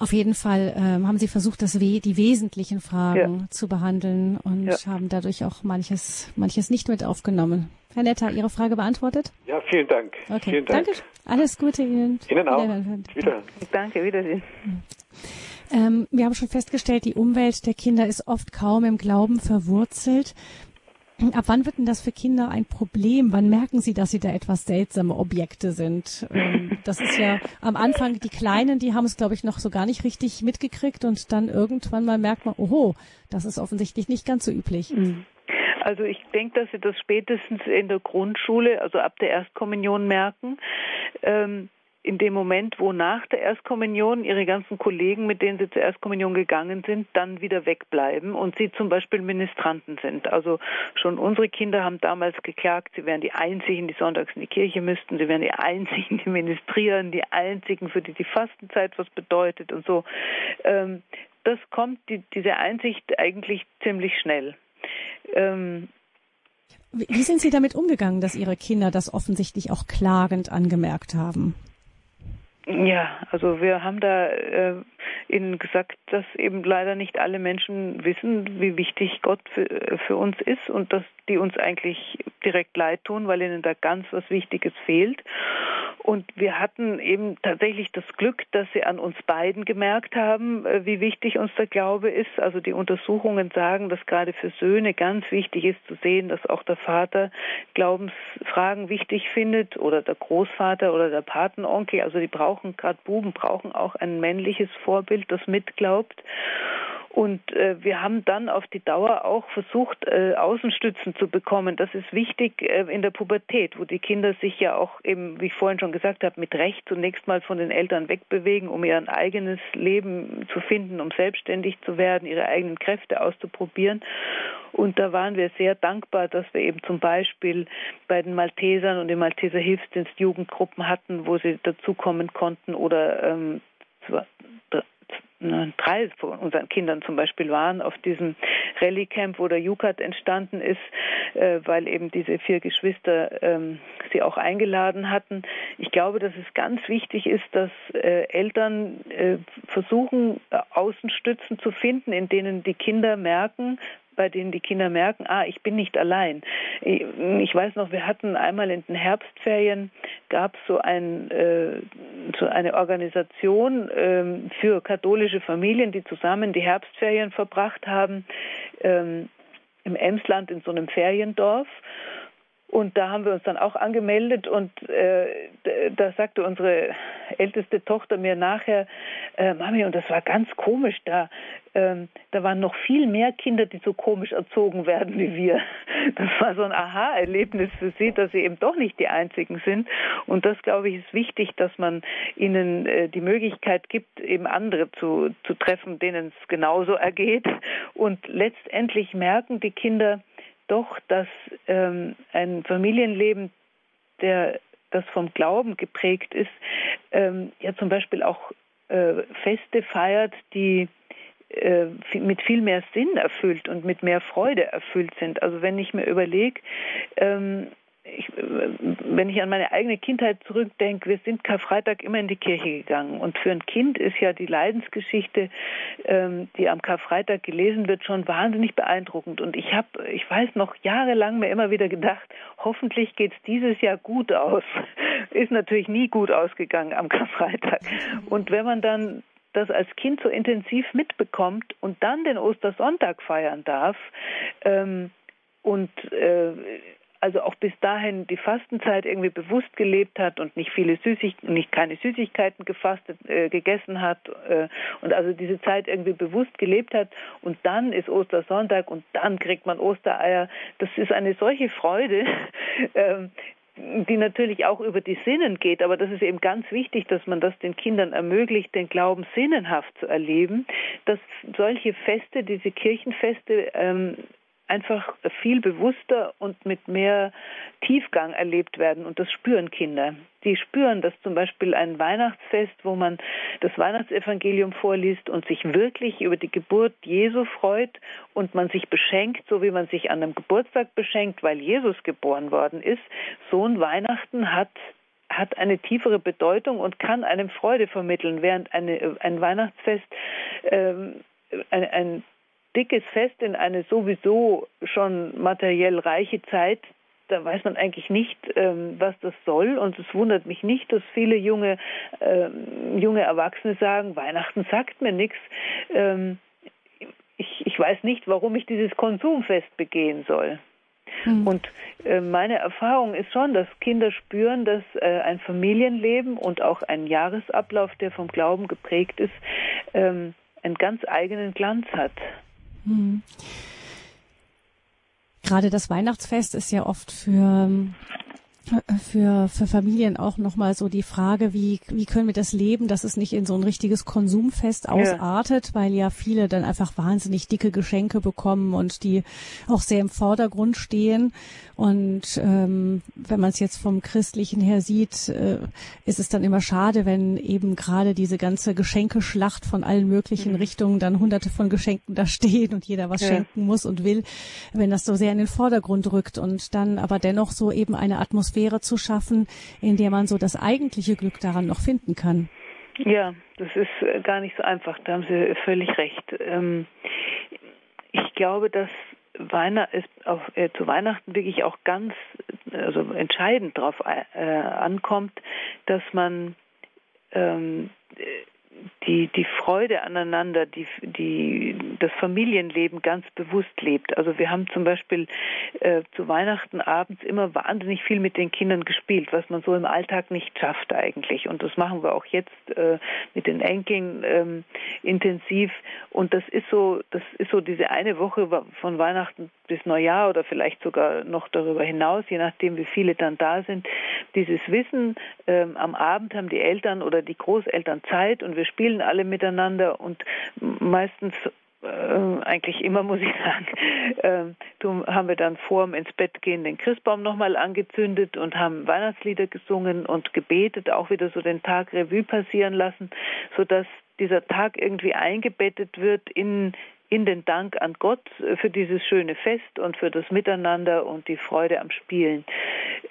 Auf jeden Fall ähm, haben Sie versucht, das We die wesentlichen Fragen ja. zu behandeln und ja. haben dadurch auch manches, manches nicht mit aufgenommen. Herr Netter, Ihre Frage beantwortet? Ja, vielen Dank. Okay, vielen Dank. danke. Alles Gute Ihnen. Ihnen auch. Wieder. Danke, Wiedersehen. Hm. Ähm, wir haben schon festgestellt, die Umwelt der Kinder ist oft kaum im Glauben verwurzelt. Ab wann wird denn das für Kinder ein Problem? Wann merken sie, dass sie da etwas seltsame Objekte sind? Ähm, das ist ja am Anfang, die Kleinen, die haben es, glaube ich, noch so gar nicht richtig mitgekriegt und dann irgendwann mal merkt man, oho, das ist offensichtlich nicht ganz so üblich. Mhm. Also ich denke, dass sie das spätestens in der Grundschule, also ab der Erstkommunion merken. Ähm, in dem Moment, wo nach der Erstkommunion ihre ganzen Kollegen, mit denen sie zur Erstkommunion gegangen sind, dann wieder wegbleiben und sie zum Beispiel Ministranten sind. Also schon unsere Kinder haben damals geklagt, sie wären die Einzigen, die sonntags in die Kirche müssten, sie wären die Einzigen, die ministrieren, die Einzigen, für die die Fastenzeit was bedeutet und so. Ähm, das kommt, die, diese Einsicht eigentlich ziemlich schnell. Ähm, wie sind Sie damit umgegangen, dass Ihre Kinder das offensichtlich auch klagend angemerkt haben? Ja, also wir haben da äh, Ihnen gesagt, dass eben leider nicht alle Menschen wissen, wie wichtig Gott für, für uns ist und dass die uns eigentlich direkt leid tun, weil ihnen da ganz was Wichtiges fehlt. Und wir hatten eben tatsächlich das Glück, dass sie an uns beiden gemerkt haben, äh, wie wichtig uns der Glaube ist. Also die Untersuchungen sagen, dass gerade für Söhne ganz wichtig ist zu sehen, dass auch der Vater Glaubensfragen wichtig findet oder der Großvater oder der Patenonkel. Also die brauchen, gerade Buben brauchen auch ein männliches Vorbild, das mitglaubt. Und äh, wir haben dann auf die Dauer auch versucht, äh, Außenstützen zu bekommen. Das ist wichtig äh, in der Pubertät, wo die Kinder sich ja auch eben, wie ich vorhin schon gesagt habe, mit Recht zunächst mal von den Eltern wegbewegen, um ihr eigenes Leben zu finden, um selbstständig zu werden, ihre eigenen Kräfte auszuprobieren. Und da waren wir sehr dankbar, dass wir eben zum Beispiel bei den Maltesern und dem Malteser Hilfsdienst Jugendgruppen hatten, wo sie dazukommen konnten oder ähm, drei von unseren Kindern zum Beispiel waren auf diesem Rallye Camp, wo der Jukat entstanden ist, äh, weil eben diese vier Geschwister ähm, sie auch eingeladen hatten. Ich glaube, dass es ganz wichtig ist, dass äh, Eltern äh, versuchen, Außenstützen zu finden, in denen die Kinder merken, bei denen die Kinder merken, ah, ich bin nicht allein. Ich weiß noch, wir hatten einmal in den Herbstferien gab es so, ein, äh, so eine Organisation äh, für katholische Familien, die zusammen die Herbstferien verbracht haben ähm, im Emsland in so einem Feriendorf. Und da haben wir uns dann auch angemeldet und äh, da sagte unsere älteste Tochter mir nachher, äh, Mami, und das war ganz komisch, da, ähm, da waren noch viel mehr Kinder, die so komisch erzogen werden wie wir. [LAUGHS] Das war so ein Aha-Erlebnis für sie, dass sie eben doch nicht die Einzigen sind. Und das, glaube ich, ist wichtig, dass man ihnen äh, die Möglichkeit gibt, eben andere zu, zu treffen, denen es genauso ergeht. Und letztendlich merken die Kinder, doch, dass ähm, ein Familienleben, der das vom Glauben geprägt ist, ähm, ja zum Beispiel auch äh, Feste feiert, die äh, mit viel mehr Sinn erfüllt und mit mehr Freude erfüllt sind. Also wenn ich mir überlege, ähm, ich, wenn ich an meine eigene Kindheit zurückdenke, wir sind Karfreitag immer in die Kirche gegangen. Und für ein Kind ist ja die Leidensgeschichte, ähm, die am Karfreitag gelesen wird, schon wahnsinnig beeindruckend. Und ich habe, ich weiß noch jahrelang mir immer wieder gedacht, hoffentlich geht es dieses Jahr gut aus. [LAUGHS] Ist natürlich nie gut ausgegangen am Karfreitag. Und wenn man dann das als Kind so intensiv mitbekommt und dann den Ostersonntag feiern darf ähm, und äh, also auch bis dahin die Fastenzeit irgendwie bewusst gelebt hat und nicht viele Süßig nicht keine Süßigkeiten gefastet äh, gegessen hat äh, und also diese Zeit irgendwie bewusst gelebt hat und dann ist Ostersonntag und dann kriegt man Ostereier. Das ist eine solche Freude. [LAUGHS] äh, die natürlich auch über die Sinnen geht, aber das ist eben ganz wichtig, dass man das den Kindern ermöglicht, den Glauben sinnenhaft zu erleben, dass solche Feste, diese Kirchenfeste ähm, einfach viel bewusster und mit mehr Tiefgang erlebt werden. Und das spüren Kinder. Die spüren, dass zum Beispiel ein Weihnachtsfest, wo man das Weihnachtsevangelium vorliest und sich wirklich über die Geburt Jesu freut und man sich beschenkt, so wie man sich an einem Geburtstag beschenkt, weil Jesus geboren worden ist, so ein Weihnachten hat hat eine tiefere Bedeutung und kann einem Freude vermitteln, während eine, ein Weihnachtsfest ähm, ein, ein dickes Fest in eine sowieso schon materiell reiche Zeit, da weiß man eigentlich nicht, ähm, was das soll. Und es wundert mich nicht, dass viele junge, ähm, junge Erwachsene sagen, Weihnachten sagt mir nichts. Ähm, ich, ich weiß nicht, warum ich dieses Konsumfest begehen soll. Mhm. Und äh, meine Erfahrung ist schon, dass Kinder spüren, dass äh, ein Familienleben und auch ein Jahresablauf, der vom Glauben geprägt ist, ähm, einen ganz eigenen Glanz hat. Hm. Gerade das Weihnachtsfest ist ja oft für für, für Familien auch nochmal so die Frage, wie, wie können wir das leben, dass es nicht in so ein richtiges Konsumfest ausartet, ja. weil ja viele dann einfach wahnsinnig dicke Geschenke bekommen und die auch sehr im Vordergrund stehen. Und ähm, wenn man es jetzt vom Christlichen her sieht, äh, ist es dann immer schade, wenn eben gerade diese ganze Geschenkeschlacht von allen möglichen mhm. Richtungen dann hunderte von Geschenken da stehen und jeder was ja. schenken muss und will, wenn das so sehr in den Vordergrund rückt und dann aber dennoch so eben eine Atmosphäre Atmosphäre zu schaffen, in der man so das eigentliche Glück daran noch finden kann. Ja, das ist äh, gar nicht so einfach. Da haben Sie völlig recht. Ähm, ich glaube, dass Weihnacht äh, zu Weihnachten wirklich auch ganz, also entscheidend darauf äh, ankommt, dass man ähm, die, die Freude aneinander, die, die das Familienleben ganz bewusst lebt. Also wir haben zum Beispiel äh, zu Weihnachten abends immer wahnsinnig viel mit den Kindern gespielt, was man so im Alltag nicht schafft eigentlich. Und das machen wir auch jetzt äh, mit den Enkeln ähm, intensiv. Und das ist so, das ist so diese eine Woche von Weihnachten bis Neujahr oder vielleicht sogar noch darüber hinaus, je nachdem, wie viele dann da sind. Dieses Wissen, ähm, am Abend haben die Eltern oder die Großeltern Zeit und wir spielen alle miteinander und meistens äh, eigentlich immer, [LAUGHS] muss ich sagen, äh, haben wir dann vor dem ins Bett gehen den Christbaum nochmal angezündet und haben Weihnachtslieder gesungen und gebetet, auch wieder so den Tag Revue passieren lassen, sodass dieser Tag irgendwie eingebettet wird in in den Dank an Gott für dieses schöne Fest und für das Miteinander und die Freude am Spielen.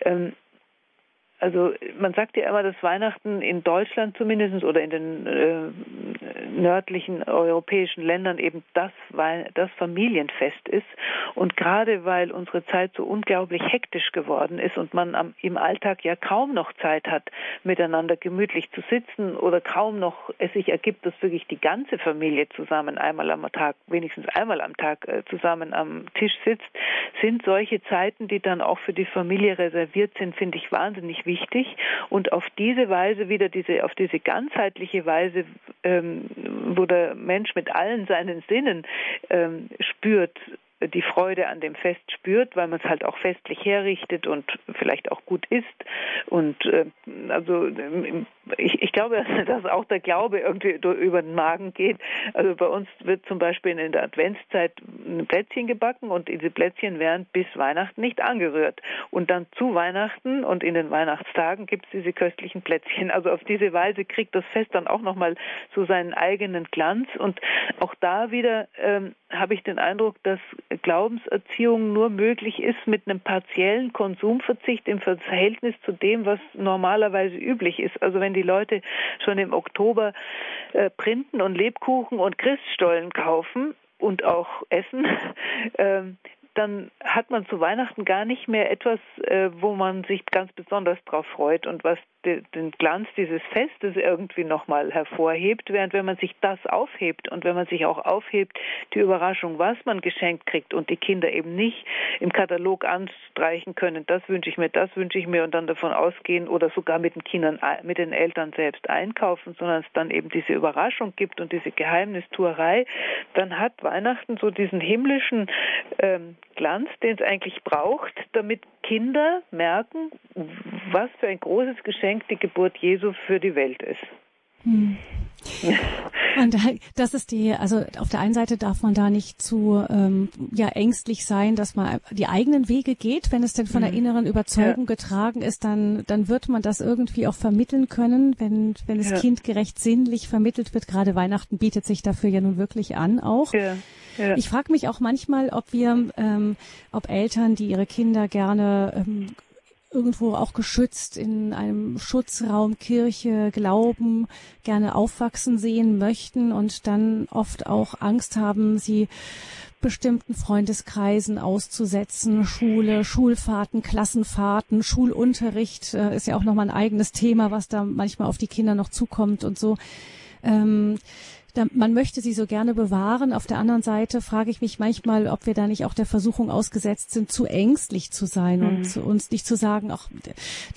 Ähm, also man sagt ja immer, dass Weihnachten in Deutschland zumindest oder in den äh, nördlichen europäischen Ländern eben das, das Familienfest ist. Und gerade weil unsere Zeit so unglaublich hektisch geworden ist und man am, im Alltag ja kaum noch Zeit hat, miteinander gemütlich zu sitzen oder kaum noch es sich ergibt, dass wirklich die ganze Familie zusammen einmal am Tag, wenigstens einmal am Tag äh, zusammen am Tisch sitzt, sind solche Zeiten, die dann auch für die Familie reserviert sind, finde ich wahnsinnig wichtig. Und auf diese Weise wieder diese auf diese ganzheitliche Weise, ähm, wo der Mensch mit allen seinen Sinnen ähm, spürt, die Freude an dem Fest spürt, weil man es halt auch festlich herrichtet und vielleicht auch gut isst. Und äh, also ich, ich glaube, [LAUGHS] dass auch der Glaube irgendwie über den Magen geht. Also bei uns wird zum Beispiel in der Adventszeit ein Plätzchen gebacken und diese Plätzchen werden bis Weihnachten nicht angerührt. Und dann zu Weihnachten und in den Weihnachtstagen gibt es diese köstlichen Plätzchen. Also auf diese Weise kriegt das Fest dann auch nochmal so seinen eigenen Glanz. Und auch da wieder ähm, habe ich den Eindruck, dass Glaubenserziehung nur möglich ist mit einem partiellen Konsumverzicht im Verhältnis zu dem, was normalerweise üblich ist. Also wenn die Leute schon im Oktober äh, Printen und Lebkuchen und Christstollen kaufen und auch essen, [LAUGHS] äh, dann hat man zu Weihnachten gar nicht mehr etwas, äh, wo man sich ganz besonders drauf freut und was den Glanz dieses Festes irgendwie nochmal hervorhebt, während wenn man sich das aufhebt und wenn man sich auch aufhebt, die Überraschung, was man geschenkt kriegt und die Kinder eben nicht im Katalog anstreichen können, das wünsche ich mir, das wünsche ich mir und dann davon ausgehen oder sogar mit den Kindern, mit den Eltern selbst einkaufen, sondern es dann eben diese Überraschung gibt und diese Geheimnistuerei, dann hat Weihnachten so diesen himmlischen ähm, Glanz, den es eigentlich braucht, damit Kinder merken, was für ein großes Geschenk die Geburt Jesu für die Welt ist. Hm. Und das ist die, also auf der einen Seite darf man da nicht zu ähm, ja ängstlich sein, dass man die eigenen Wege geht. Wenn es denn von der mhm. inneren Überzeugung ja. getragen ist, dann dann wird man das irgendwie auch vermitteln können, wenn wenn es ja. kindgerecht sinnlich vermittelt wird. Gerade Weihnachten bietet sich dafür ja nun wirklich an auch. Ja. Ich frage mich auch manchmal, ob wir, ähm, ob Eltern, die ihre Kinder gerne ähm, irgendwo auch geschützt in einem Schutzraum Kirche Glauben gerne aufwachsen sehen möchten und dann oft auch Angst haben, sie bestimmten Freundeskreisen auszusetzen, Schule, Schulfahrten, Klassenfahrten, Schulunterricht äh, ist ja auch nochmal ein eigenes Thema, was da manchmal auf die Kinder noch zukommt und so. Ähm, man möchte sie so gerne bewahren. Auf der anderen Seite frage ich mich manchmal, ob wir da nicht auch der Versuchung ausgesetzt sind, zu ängstlich zu sein mhm. und zu uns nicht zu sagen, auch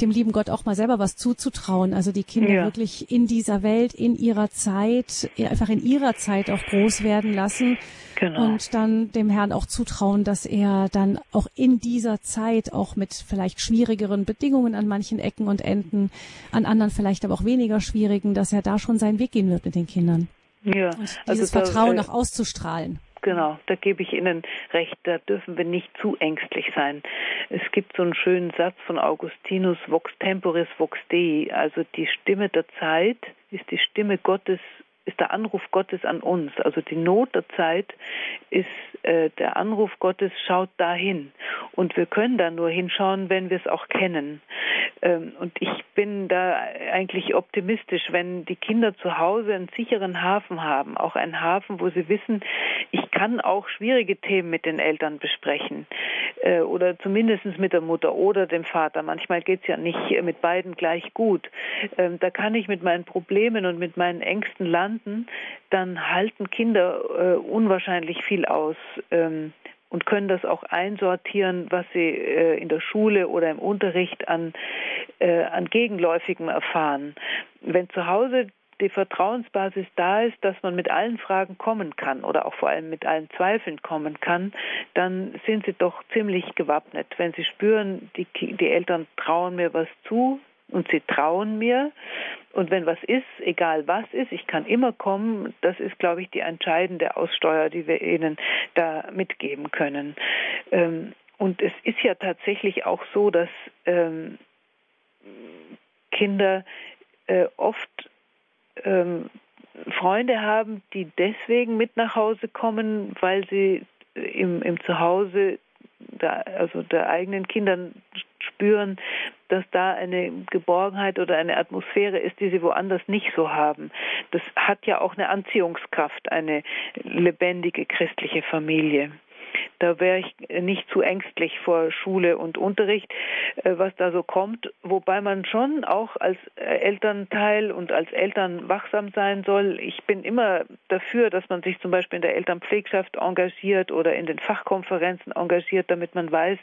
dem lieben Gott auch mal selber was zuzutrauen. Also die Kinder ja. wirklich in dieser Welt, in ihrer Zeit, einfach in ihrer Zeit auch groß werden lassen. Genau. Und dann dem Herrn auch zutrauen, dass er dann auch in dieser Zeit auch mit vielleicht schwierigeren Bedingungen an manchen Ecken und Enden, an anderen vielleicht aber auch weniger schwierigen, dass er da schon seinen Weg gehen wird mit den Kindern. Ja, und dieses also Vertrauen da, äh, auch auszustrahlen. Genau, da gebe ich Ihnen recht, da dürfen wir nicht zu ängstlich sein. Es gibt so einen schönen Satz von Augustinus, Vox temporis vox Dei, also die Stimme der Zeit ist die Stimme Gottes ist der Anruf Gottes an uns. Also die Not der Zeit ist äh, der Anruf Gottes, schaut dahin. Und wir können da nur hinschauen, wenn wir es auch kennen. Ähm, und ich bin da eigentlich optimistisch, wenn die Kinder zu Hause einen sicheren Hafen haben, auch einen Hafen, wo sie wissen, ich kann auch schwierige Themen mit den Eltern besprechen. äh, oder zumindest mit der Mutter oder dem Vater. Manchmal geht es ja nicht mit beiden gleich gut. Ähm, da kann ich mit meinen Problemen und mit meinen Ängsten landen. Dann halten Kinder äh, unwahrscheinlich viel aus. Ähm, und können das auch einsortieren, was sie äh, in der Schule oder im Unterricht an, äh, an Gegenläufigem erfahren. Wenn zu Hause die Vertrauensbasis da ist, dass man mit allen Fragen kommen kann oder auch vor allem mit allen Zweifeln kommen kann, dann sind sie doch ziemlich gewappnet. Wenn sie spüren, die, die Eltern trauen mir was zu, und sie trauen mir. Und wenn was ist, egal was ist, ich kann immer kommen. Das ist, glaube ich, die entscheidende Aussteuer, die wir ihnen da mitgeben können. Ähm, und es ist ja tatsächlich auch so, dass ähm, Kinder äh, oft ähm, Freunde haben, die deswegen mit nach Hause kommen, weil sie im, im Zuhause der, also der eigenen Kindern spüren, dass da eine Geborgenheit oder eine Atmosphäre ist, die sie woanders nicht so haben. Das hat ja auch eine Anziehungskraft, eine lebendige christliche Familie. Da wäre ich nicht zu ängstlich vor Schule und Unterricht, äh, was da so kommt, wobei man schon auch als äh, Elternteil und als Eltern wachsam sein soll. Ich bin immer dafür, dass man sich zum Beispiel in der Elternpflegschaft engagiert oder in den Fachkonferenzen engagiert, damit man weiß,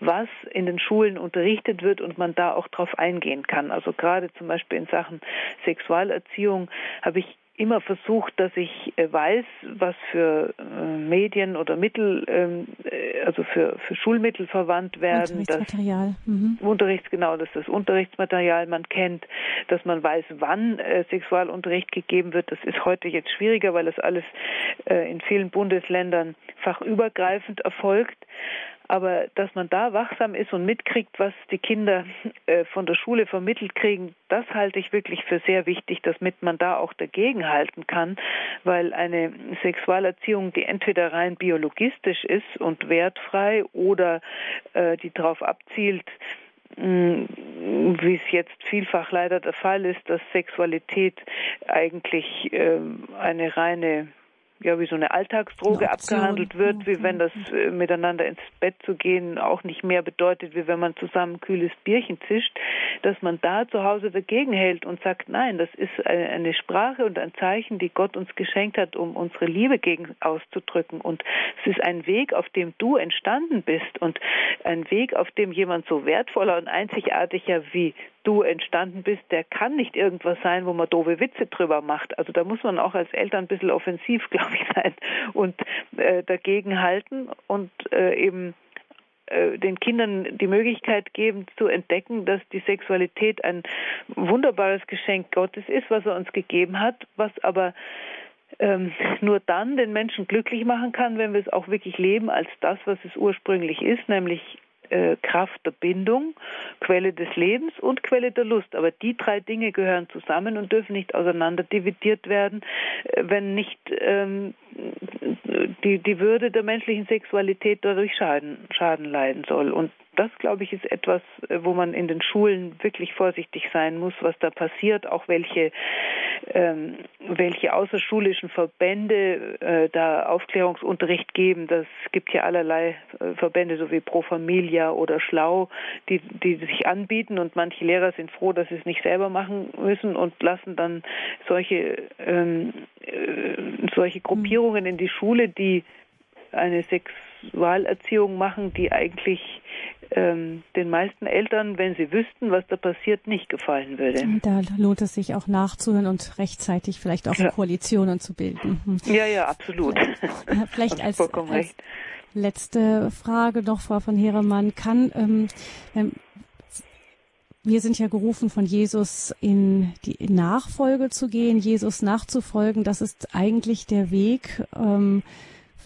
was in den Schulen unterrichtet wird und man da auch drauf eingehen kann. Also gerade zum Beispiel in Sachen Sexualerziehung habe ich immer versucht, dass ich äh, weiß, was für äh, Medien oder Mittel, ähm, äh, also für, für Schulmittel verwandt werden. Unterrichtsmaterial. Das, mhm. Unterrichts, genau, dass das Unterrichtsmaterial man kennt, dass man weiß, wann Sexualunterricht gegeben wird. Das ist heute jetzt schwieriger, weil das alles in vielen Bundesländern fachübergreifend erfolgt aber dass man da wachsam ist und mitkriegt, was die Kinder äh, von der Schule vermittelt kriegen, das halte ich wirklich für sehr wichtig, damit man da auch dagegen halten kann, weil eine Sexualerziehung, die entweder rein biologistisch ist und wertfrei oder äh, die darauf abzielt, wie es jetzt vielfach leider der Fall ist, dass Sexualität eigentlich äh, eine reine ja wie so eine Alltagsdroge abgehandelt wird, wie wenn das äh, miteinander ins Bett zu gehen auch nicht mehr bedeutet, wie wenn man zusammen kühles Bierchen zischt, dass man da zu Hause dagegen hält und sagt, nein, das ist eine Sprache und ein Zeichen, die Gott uns geschenkt hat, um unsere Liebe gegen auszudrücken. Und es ist ein Weg, auf dem du entstanden bist und ein Weg, auf dem jemand so wertvoller und einzigartiger wie du entstanden bist, der kann nicht irgendwas sein, wo man doofe Witze drüber macht. Also da muss man auch als Eltern ein bisschen offensiv, [LAUGHS] glaube ich, sein und äh, dagegen halten und äh, eben äh, den Kindern die Möglichkeit geben zu entdecken, dass die Sexualität ein wunderbares Geschenk Gottes ist, was er uns gegeben hat, was aber ähm, nur dann den Menschen glücklich machen kann, wenn wir es auch wirklich leben als das, was es ursprünglich ist, nämlich äh, Kraft der Bindung, Quelle des Lebens und Quelle der Lust. Aber die drei Dinge gehören zusammen und dürfen nicht auseinander dividiert werden, äh, wenn nicht ähm, die, die Würde der menschlichen Sexualität dadurch Schaden, Schaden leiden soll. Und das, glaube ich, ist etwas, äh, wo man in den Schulen wirklich vorsichtig sein muss, was da passiert, auch welche, ähm, welche außerschulischen Verbände äh, da Aufklärungsunterricht geben. Das gibt ja allerlei äh, Verbände, so wie Pro Familia oder Schlau, die, die sich anbieten und manche Lehrer sind froh, dass sie es nicht selber machen müssen und lassen dann solche, ähm, äh, solche Gruppierungen in die Schule, die eine Sexualerziehung machen, die eigentlich ähm, den meisten Eltern, wenn sie wüssten, was da passiert, nicht gefallen würde. Da lohnt es sich auch nachzuhören und rechtzeitig vielleicht auch ja. Koalitionen zu bilden. Hm. Ja, ja, absolut. Vielleicht, vielleicht [LAUGHS] als, als letzte Frage noch, Frau von Heeremann, kann ähm, ähm, wir sind ja gerufen, von Jesus in die Nachfolge zu gehen, Jesus nachzufolgen. Das ist eigentlich der Weg. Ähm,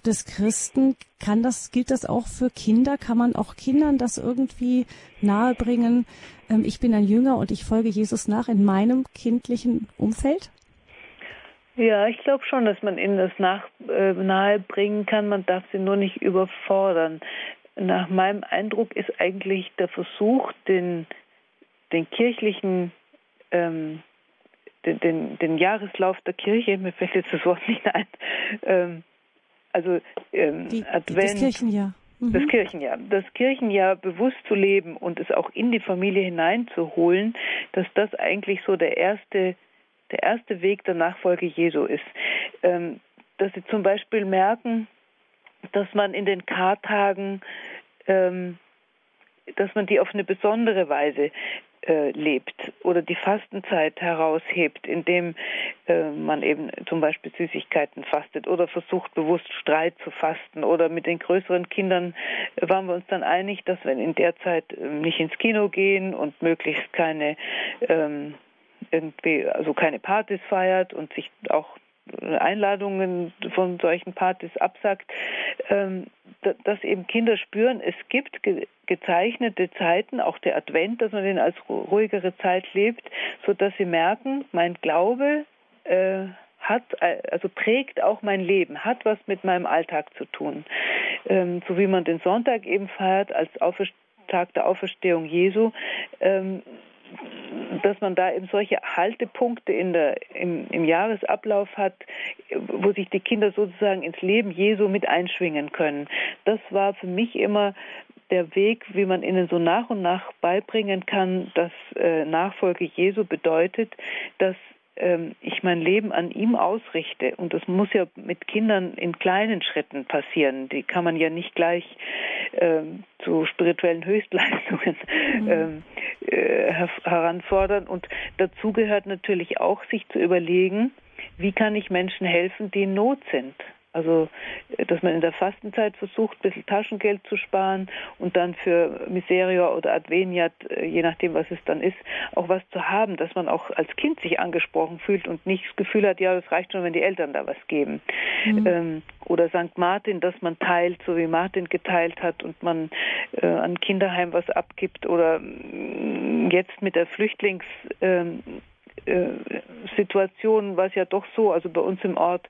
des Christen. Kann das, gilt das auch für Kinder? Kann man auch Kindern das irgendwie nahebringen? Ähm, ich bin ein Jünger und ich folge Jesus nach in meinem kindlichen Umfeld? Ja, ich glaube schon, dass man ihnen das nach, äh, nahebringen kann. Man darf sie nur nicht überfordern. Nach meinem Eindruck ist eigentlich der Versuch, den, den kirchlichen ähm, den, den, den Jahreslauf der Kirche, [LAUGHS] mir fällt jetzt das Wort nicht ein, ähm, also ähm, die, Advent. Das Kirchenjahr. Mhm. Das Kirchenjahr. Das Kirchenjahr bewusst zu leben und es auch in die Familie hineinzuholen, dass das eigentlich so der erste, der erste Weg der Nachfolge Jesu ist. Ähm, dass sie zum Beispiel merken, dass man in den Kartagen ähm, dass man die auf eine besondere Weise äh, lebt oder die Fastenzeit heraushebt, indem äh, man eben zum Beispiel Süßigkeiten fastet oder versucht bewusst Streit zu fasten oder mit den größeren Kindern waren wir uns dann einig, dass wir in der Zeit äh, nicht ins Kino gehen und möglichst keine ähm, irgendwie also keine Partys feiert und sich auch Einladungen von solchen Partys absagt, ähm, dass eben Kinder spüren, es gibt gezeichnete Zeiten, auch der Advent, dass man den als ruhigere Zeit lebt, so dass sie merken, mein Glaube äh, hat, also prägt auch mein Leben, hat was mit meinem Alltag zu tun. Ähm, so wie man den Sonntag eben feiert als Tag der Auferstehung Jesu, ähm, dass man da eben solche Haltepunkte in der, im, im Jahresablauf hat, wo sich die Kinder sozusagen ins Leben Jesu mit einschwingen können. Das war für mich immer der Weg, wie man ihnen so nach und nach beibringen kann, dass äh, Nachfolge Jesu bedeutet, dass ähm, ich mein Leben an ihm ausrichte. Und das muss ja mit Kindern in kleinen Schritten passieren. Die kann man ja nicht gleich ähm, zu spirituellen Höchstleistungen mhm. ähm, äh, heranfordern. Und dazu gehört natürlich auch, sich zu überlegen, wie kann ich Menschen helfen, die in Not sind. Also, äh, dass man in der Fastenzeit versucht, ein bisschen Taschengeld zu sparen und dann für Miseria oder Adveniat, äh, je nachdem, was es dann ist, auch was zu haben, dass man auch als Kind sich angesprochen fühlt und nicht das Gefühl hat, ja, das reicht schon, wenn die Eltern da was geben. Mhm. Ähm, oder St. Martin, dass man teilt, so wie Martin geteilt hat und man äh, an Kinderheim was abgibt oder mm, jetzt mit der Flüchtlings, ähm, äh, Situation war es ja doch so, also bei uns im Ort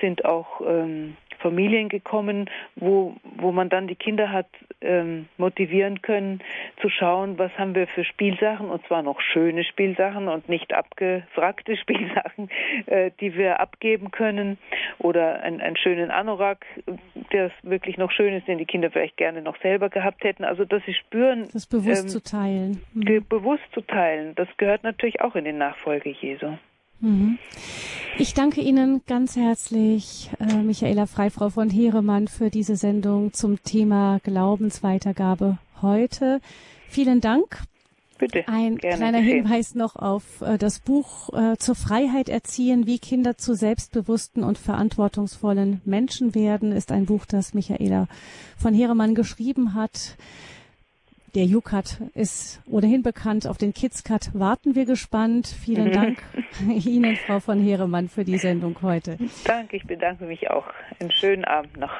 sind auch ähm, Familien gekommen, wo, wo man dann die Kinder hat ähm, motivieren können, zu schauen, was haben wir für Spielsachen, und zwar noch schöne Spielsachen und nicht abgefragte [LAUGHS] Spielsachen, äh, die wir abgeben können, oder ein, einen schönen Anorak, der wirklich noch schön ist, den die Kinder vielleicht gerne noch selber gehabt hätten. Also, dass sie spüren. Das bewusst ähm, zu teilen. Mhm. Bewusst zu teilen, das gehört natürlich auch in die Nachfolge Jesu. Mhm. Ich danke Ihnen ganz herzlich, äh, Michaela Freifrau von Heeremann, für diese Sendung zum Thema Glaubensweitergabe heute. Vielen Dank. Bitte. Ein kleiner geschehen. Hinweis noch auf äh, das Buch äh, zur Freiheit erziehen, wie Kinder zu selbstbewussten und verantwortungsvollen Menschen werden, ist ein Buch, das Michaela von Heeremann geschrieben hat. Der UCAT ist ohnehin bekannt. Auf den KidsCat warten wir gespannt. Vielen mhm. [LAUGHS] Dank Ihnen, Frau von Heeremann, für die Sendung heute. Danke, ich bedanke mich auch. Einen schönen Abend noch.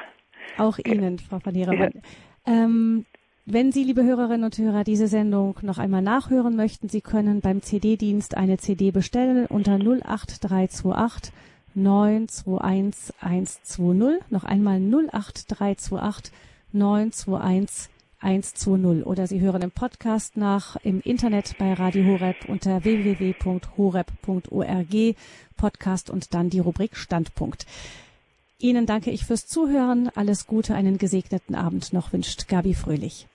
Auch Ihnen, Frau von Heeremann. Ja. Ähm, wenn Sie, liebe Hörerinnen und Hörer, diese Sendung noch einmal nachhören möchten, Sie können beim CD-Dienst eine CD bestellen unter 08328 921 120. Noch einmal 08328 921 120 oder Sie hören im Podcast nach im Internet bei Radio Horeb unter www.horeb.org Podcast und dann die Rubrik Standpunkt. Ihnen danke ich fürs Zuhören. Alles Gute, einen gesegneten Abend noch wünscht Gabi Fröhlich.